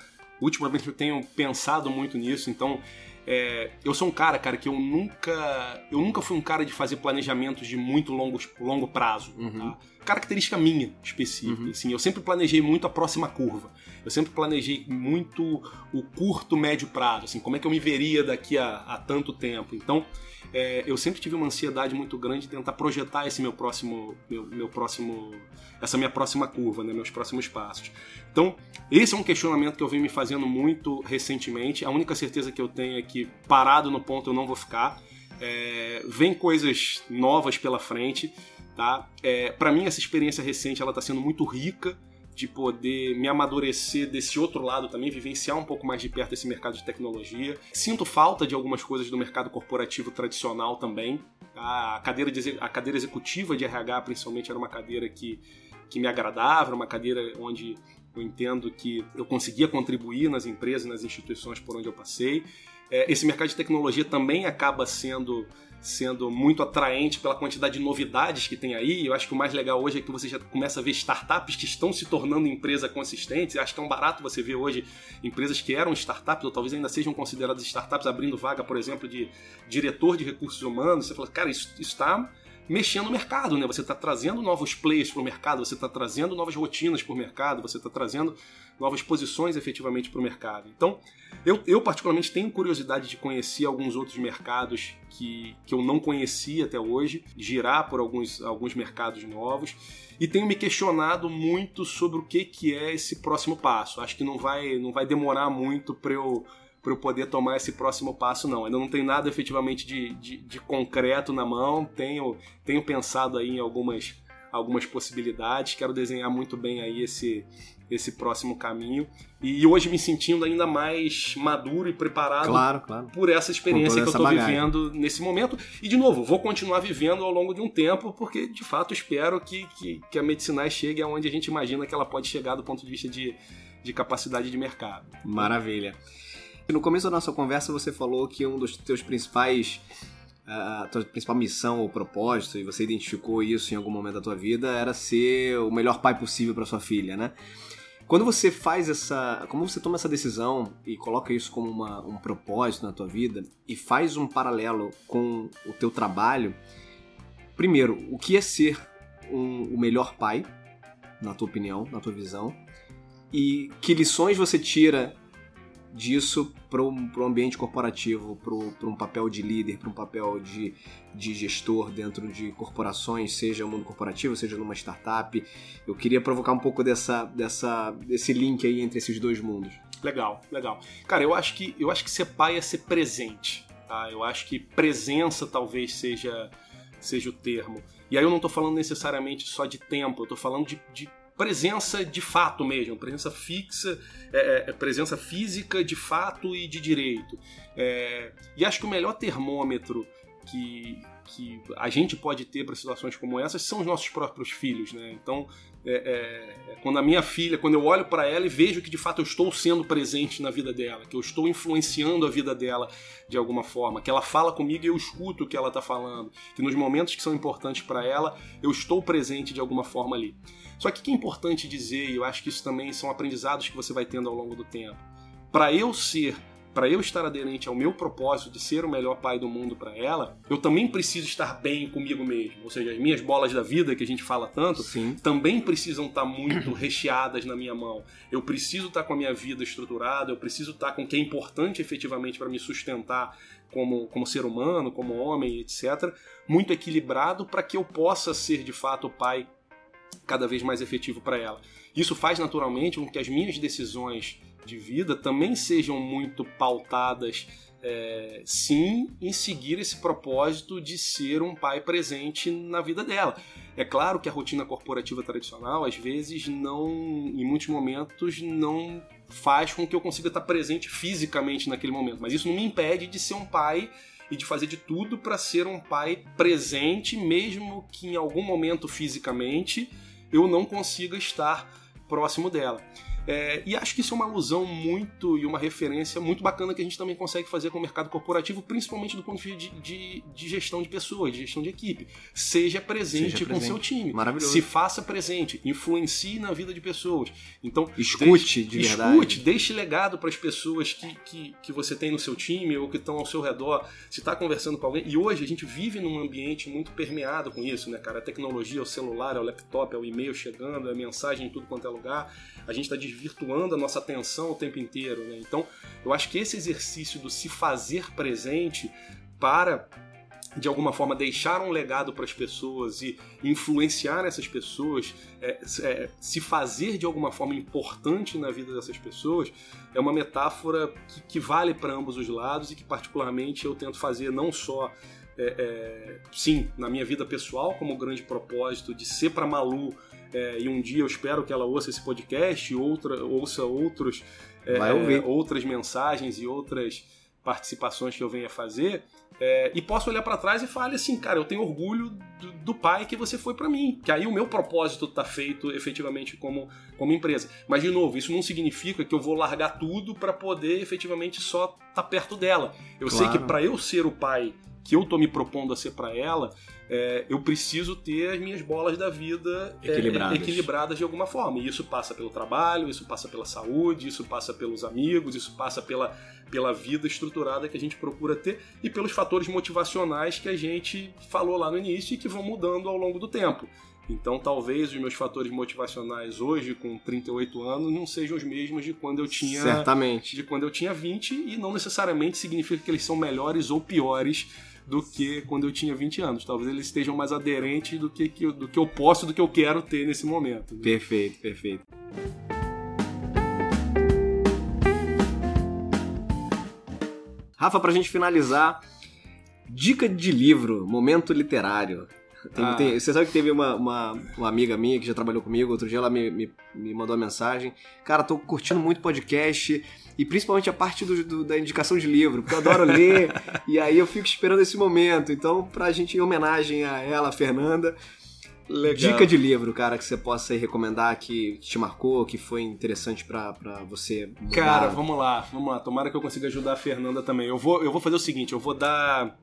Speaker 3: ultimamente eu tenho pensado muito nisso, então é, eu sou um cara, cara, que eu nunca. Eu nunca fui um cara de fazer planejamentos de muito longo, longo prazo. Uhum. Tá? Característica minha específica. Uhum. Assim, eu sempre planejei muito a próxima curva. Eu sempre planejei muito o curto, médio prazo. Assim, como é que eu me veria daqui a, a tanto tempo. Então, é, eu sempre tive uma ansiedade muito grande de tentar projetar esse meu próximo, meu, meu próximo, essa minha próxima curva, né, meus próximos passos. Então, esse é um questionamento que eu venho me fazendo muito recentemente. A única certeza que eu tenho é que parado no ponto eu não vou ficar. É, vem coisas novas pela frente, tá? É, para mim essa experiência recente ela está sendo muito rica de poder me amadurecer desse outro lado também, vivenciar um pouco mais de perto esse mercado de tecnologia. Sinto falta de algumas coisas do mercado corporativo tradicional também. Tá? A cadeira, de, a cadeira executiva de RH, principalmente, era uma cadeira que, que me agradava, uma cadeira onde eu entendo que eu conseguia contribuir nas empresas, nas instituições por onde eu passei. É, esse mercado de tecnologia também acaba sendo sendo muito atraente pela quantidade de novidades que tem aí. Eu acho que o mais legal hoje é que você já começa a ver startups que estão se tornando empresa consistentes. Eu acho que é um barato você ver hoje empresas que eram startups ou talvez ainda sejam consideradas startups abrindo vaga, por exemplo, de diretor de recursos humanos. Você fala, cara, isso está mexendo no mercado, né? Você está trazendo novos players para o mercado, você está trazendo novas rotinas para o mercado, você está trazendo novas posições efetivamente para o mercado. Então, eu, eu, particularmente tenho curiosidade de conhecer alguns outros mercados que, que eu não conhecia até hoje, girar por alguns, alguns mercados novos e tenho me questionado muito sobre o que, que é esse próximo passo. Acho que não vai, não vai demorar muito para eu para eu poder tomar esse próximo passo, não. Ainda não tem nada efetivamente de, de, de, concreto na mão, tenho, tenho pensado aí em algumas, algumas possibilidades, quero desenhar muito bem aí esse, esse próximo caminho. E hoje me sentindo ainda mais maduro e preparado
Speaker 2: claro, claro.
Speaker 3: por essa experiência que eu estou vivendo nesse momento. E, de novo, vou continuar vivendo ao longo de um tempo, porque, de fato, espero que, que, que a Medicinais chegue aonde a gente imagina que ela pode chegar do ponto de vista de, de capacidade de mercado.
Speaker 2: Maravilha. No começo da nossa conversa você falou que um dos teus principais a tua principal missão ou propósito e você identificou isso em algum momento da tua vida era ser o melhor pai possível para sua filha, né? Quando você faz essa, como você toma essa decisão e coloca isso como uma, um propósito na tua vida e faz um paralelo com o teu trabalho, primeiro, o que é ser um, o melhor pai, na tua opinião, na tua visão, e que lições você tira disso para o ambiente corporativo, para um papel de líder, para um papel de, de gestor dentro de corporações, seja no mundo corporativo, seja numa startup. Eu queria provocar um pouco dessa, dessa, desse link aí entre esses dois mundos.
Speaker 3: Legal, legal. Cara, eu acho que eu acho que ser pai é ser presente. Tá? Eu acho que presença talvez seja seja o termo. E aí eu não estou falando necessariamente só de tempo, eu estou falando de, de presença de fato mesmo, presença fixa, é, é, é, presença física de fato e de direito. É, e acho que o melhor termômetro que, que a gente pode ter para situações como essas são os nossos próprios filhos, né? Então, é, quando a minha filha, quando eu olho para ela e vejo que de fato eu estou sendo presente na vida dela, que eu estou influenciando a vida dela de alguma forma, que ela fala comigo e eu escuto o que ela está falando, que nos momentos que são importantes para ela eu estou presente de alguma forma ali. Só que o que é importante dizer, e eu acho que isso também são aprendizados que você vai tendo ao longo do tempo, para eu ser para eu estar aderente ao meu propósito de ser o melhor pai do mundo para ela, eu também preciso estar bem comigo mesmo. Ou seja, as minhas bolas da vida, que a gente fala tanto,
Speaker 2: Sim.
Speaker 3: também precisam estar muito recheadas na minha mão. Eu preciso estar com a minha vida estruturada, eu preciso estar com o que é importante efetivamente para me sustentar como, como ser humano, como homem, etc. Muito equilibrado para que eu possa ser de fato o pai cada vez mais efetivo para ela. Isso faz naturalmente com que as minhas decisões de vida também sejam muito pautadas, é, sim, em seguir esse propósito de ser um pai presente na vida dela. É claro que a rotina corporativa tradicional, às vezes, não, em muitos momentos, não faz com que eu consiga estar presente fisicamente naquele momento, mas isso não me impede de ser um pai e de fazer de tudo para ser um pai presente, mesmo que em algum momento fisicamente eu não consiga estar próximo dela. É, e acho que isso é uma alusão muito e uma referência muito bacana que a gente também consegue fazer com o mercado corporativo, principalmente do ponto de vista de, de, de gestão de pessoas, de gestão de equipe. Seja presente, Seja presente. com seu time.
Speaker 2: Maravilhoso.
Speaker 3: Se faça presente, influencie na vida de pessoas. Então,
Speaker 2: escute deixe, de verdade.
Speaker 3: Escute, deixe legado para as pessoas que, que, que você tem no seu time ou que estão ao seu redor. Se está conversando com alguém. E hoje a gente vive num ambiente muito permeado com isso, né, cara? A tecnologia, o celular, o laptop, o e-mail chegando, a mensagem em tudo quanto é lugar. A gente está desvirtuando a nossa atenção o tempo inteiro. Né? Então, eu acho que esse exercício do se fazer presente para de alguma forma deixar um legado para as pessoas e influenciar essas pessoas, é, é, se fazer de alguma forma importante na vida dessas pessoas, é uma metáfora que, que vale para ambos os lados e que particularmente eu tento fazer não só é, é sim na minha vida pessoal como grande propósito de ser para Malu é, e um dia eu espero que ela ouça esse podcast, outra, ouça outros, é, outras mensagens e outras participações que eu venha fazer, é, e posso olhar para trás e falar assim, cara, eu tenho orgulho do, do pai que você foi para mim, que aí o meu propósito está feito efetivamente como, como empresa. Mas de novo, isso não significa que eu vou largar tudo para poder efetivamente só estar tá perto dela. Eu claro. sei que para eu ser o pai que eu tô me propondo a ser para ela, é, eu preciso ter as minhas bolas da vida
Speaker 2: é, equilibradas.
Speaker 3: É, equilibradas de alguma forma. E isso passa pelo trabalho, isso passa pela saúde, isso passa pelos amigos, isso passa pela, pela vida estruturada que a gente procura ter e pelos fatores motivacionais que a gente falou lá no início e que vão mudando ao longo do tempo. Então, talvez os meus fatores motivacionais hoje, com 38 anos, não sejam os mesmos de quando eu tinha.
Speaker 2: Certamente.
Speaker 3: De quando eu tinha 20, e não necessariamente significa que eles são melhores ou piores do que quando eu tinha 20 anos. Talvez eles estejam mais aderentes do que, que, do que eu posso, do que eu quero ter nesse momento. Né?
Speaker 2: Perfeito, perfeito. Rafa, pra gente finalizar, dica de livro, momento literário. Tem, ah. tem, você sabe que teve uma, uma, uma, amiga minha que já trabalhou comigo, outro dia ela me, me, me mandou uma mensagem. Cara, tô curtindo muito podcast e principalmente a parte do, do, da indicação de livro, porque eu adoro ler e aí eu fico esperando esse momento. Então, pra gente, em homenagem a ela, a Fernanda, Legal. Dica de livro, cara, que você possa recomendar que te marcou, que foi interessante para você
Speaker 3: mudar. Cara, vamos lá, vamos lá. Tomara que eu consiga ajudar a Fernanda também. Eu vou, eu vou fazer o seguinte, eu vou dar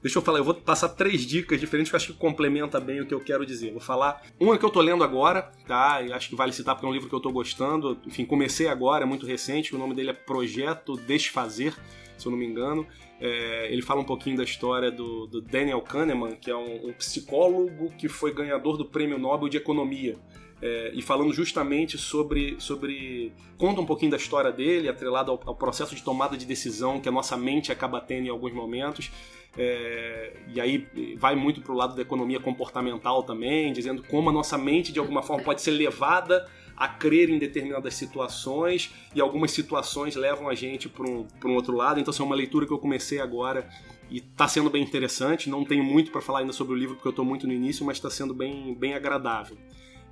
Speaker 3: Deixa eu falar, eu vou passar três dicas diferentes que eu acho que complementa bem o que eu quero dizer. Vou falar uma que eu tô lendo agora, tá? E acho que vale citar porque é um livro que eu tô gostando. Enfim, comecei agora, é muito recente. O nome dele é Projeto Desfazer, se eu não me engano. É, ele fala um pouquinho da história do, do Daniel Kahneman, que é um, um, psicólogo que foi ganhador do Prêmio Nobel de Economia. É, e falando justamente sobre, sobre. conta um pouquinho da história dele, atrelado ao, ao, processo de tomada de decisão que a nossa mente acaba tendo em alguns momentos. É, e aí vai muito para o lado da economia comportamental também, dizendo como a nossa mente de alguma forma pode ser levada a crer em determinadas situações e algumas situações levam a gente para um, um outro lado. Então, essa é uma leitura que eu comecei agora e está sendo bem interessante. Não tenho muito para falar ainda sobre o livro porque eu estou muito no início, mas está sendo bem, bem agradável.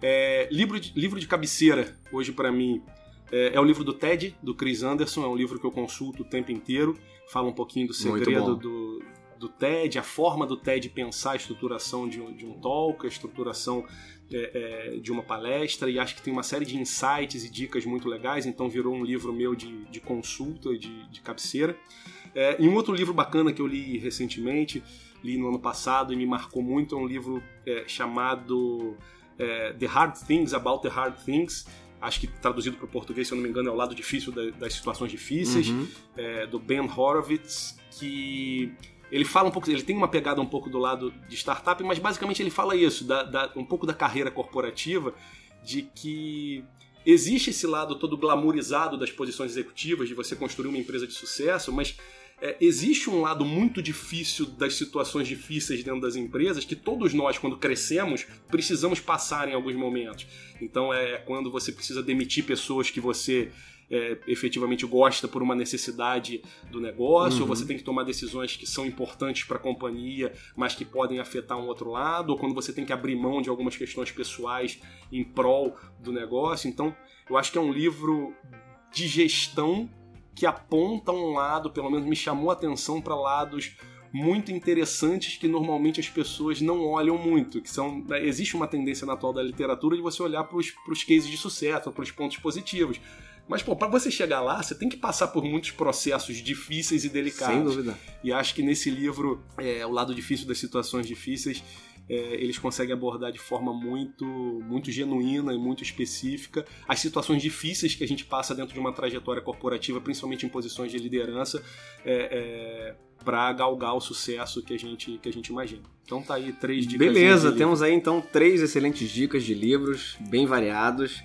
Speaker 3: É, livro, de, livro de cabeceira, hoje para mim, é, é, o livro do TED, do Chris Anderson. É um livro que eu consulto o tempo inteiro. Fala um pouquinho do segredo do, do TED, a forma do TED pensar a estruturação de um, de um talk, a estruturação é, é, de uma palestra. E acho que tem uma série de insights e dicas muito legais. Então virou um livro meu de, de consulta, de, de cabeceira. É, e um outro livro bacana que eu li recentemente, li no ano passado e me marcou muito, é um livro é, chamado é, The Hard Things About the Hard Things. Acho que traduzido para o português, se eu não me engano, é o lado difícil da, das situações difíceis, uhum. É, do Ben Horowitz, que ele fala um pouco, ele tem uma pegada um pouco do lado de startup, mas basicamente ele fala isso, da, da, um pouco da carreira corporativa, de que existe esse lado todo glamourizado das posições executivas, de você construir uma empresa de sucesso, mas é, existe um lado muito difícil das situações difíceis dentro das empresas que todos nós, quando crescemos, precisamos passar em alguns momentos. Então é quando você precisa demitir pessoas que você é, efetivamente gosta por uma necessidade do negócio, uhum. ou você tem que tomar decisões que são importantes para a companhia, mas que podem afetar um outro lado, ou quando você tem que abrir mão de algumas questões pessoais em prol do negócio. Então, eu acho que é um livro de gestão que aponta um lado, pelo menos me chamou a atenção para lados muito interessantes que normalmente as pessoas não olham muito, que são né, existe uma tendência na atual da literatura de você olhar para os cases de sucesso, para os pontos positivos. Mas, pô, para você chegar lá, você tem que passar por muitos processos difíceis e delicados.
Speaker 2: Sem dúvida.
Speaker 3: E acho que nesse livro, é, o lado difícil das situações difíceis, é, eles conseguem abordar de forma muito, muito genuína e muito específica as situações difíceis que a gente passa dentro de uma trajetória corporativa, principalmente em posições de liderança, é, é, para galgar o sucesso que a gente que a gente imagina. Então tá aí três dicas.
Speaker 2: Beleza, temos aí então três excelentes dicas de livros bem variados.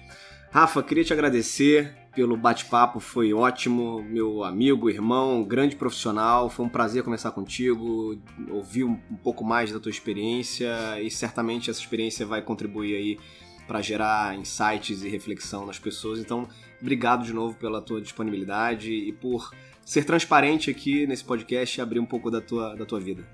Speaker 2: Rafa, queria te agradecer pelo bate-papo, foi ótimo, meu amigo, irmão, grande profissional, foi um prazer conversar contigo, ouvir um, pouco mais da tua experiência e certamente essa experiência vai contribuir aí para gerar insights e reflexão nas pessoas. Então, obrigado de novo pela tua disponibilidade e por ser transparente aqui nesse podcast e abrir um pouco da tua, da tua vida.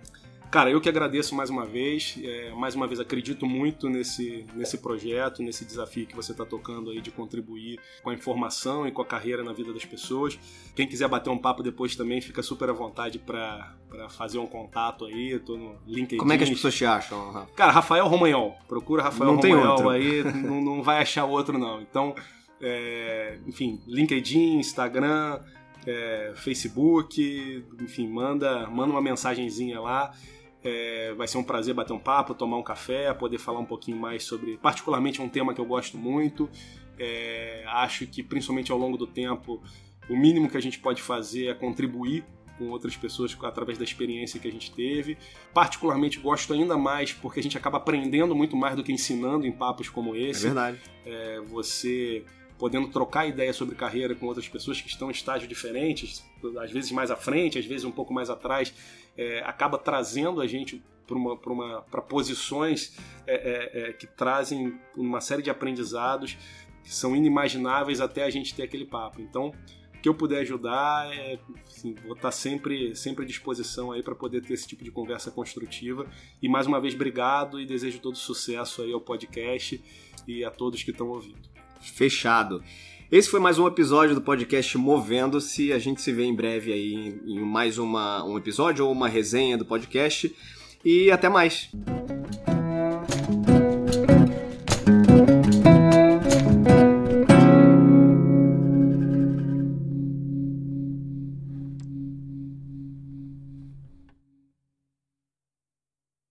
Speaker 3: Cara, eu que agradeço mais uma vez. É, mais uma vez acredito muito nesse, nesse projeto, nesse desafio que você está tocando aí de contribuir com a informação e com a carreira na vida das pessoas. Quem quiser bater um papo depois também, fica super à vontade para fazer um contato aí. Eu tô no LinkedIn.
Speaker 2: Como é que as pessoas te acham,
Speaker 3: Rafa? Cara, Rafael Romanhol. Procura Rafael não Romanhol aí, não, não vai achar outro não. Então, é, enfim, LinkedIn, Instagram. É, Facebook, enfim, manda, manda uma mensagenzinha lá é, vai ser um prazer bater um papo, tomar um café, poder falar um pouquinho mais sobre, particularmente, um tema que eu gosto muito. É, acho que, principalmente ao longo do tempo, o mínimo que a gente pode fazer é contribuir com outras pessoas através da experiência que a gente teve. Particularmente gosto ainda mais porque a gente acaba aprendendo muito mais do que ensinando em papos como esse.
Speaker 2: É verdade.
Speaker 3: É, você podendo trocar ideia sobre carreira com outras pessoas que estão em estágios diferentes, às vezes mais à frente, às vezes um pouco mais atrás, é, acaba trazendo a gente para posições é, é, é, que trazem uma série de aprendizados que são inimagináveis até a gente ter aquele papo. Então, o que eu puder ajudar, é, assim, vou estar sempre, sempre à disposição aí para poder ter esse tipo de conversa construtiva. E mais uma vez, obrigado e desejo todo sucesso aí ao podcast e a todos que estão ouvindo.
Speaker 2: Fechado. Esse foi mais um episódio do podcast Movendo-se. A gente se vê em breve aí em mais uma, um episódio ou uma resenha do podcast. E até mais.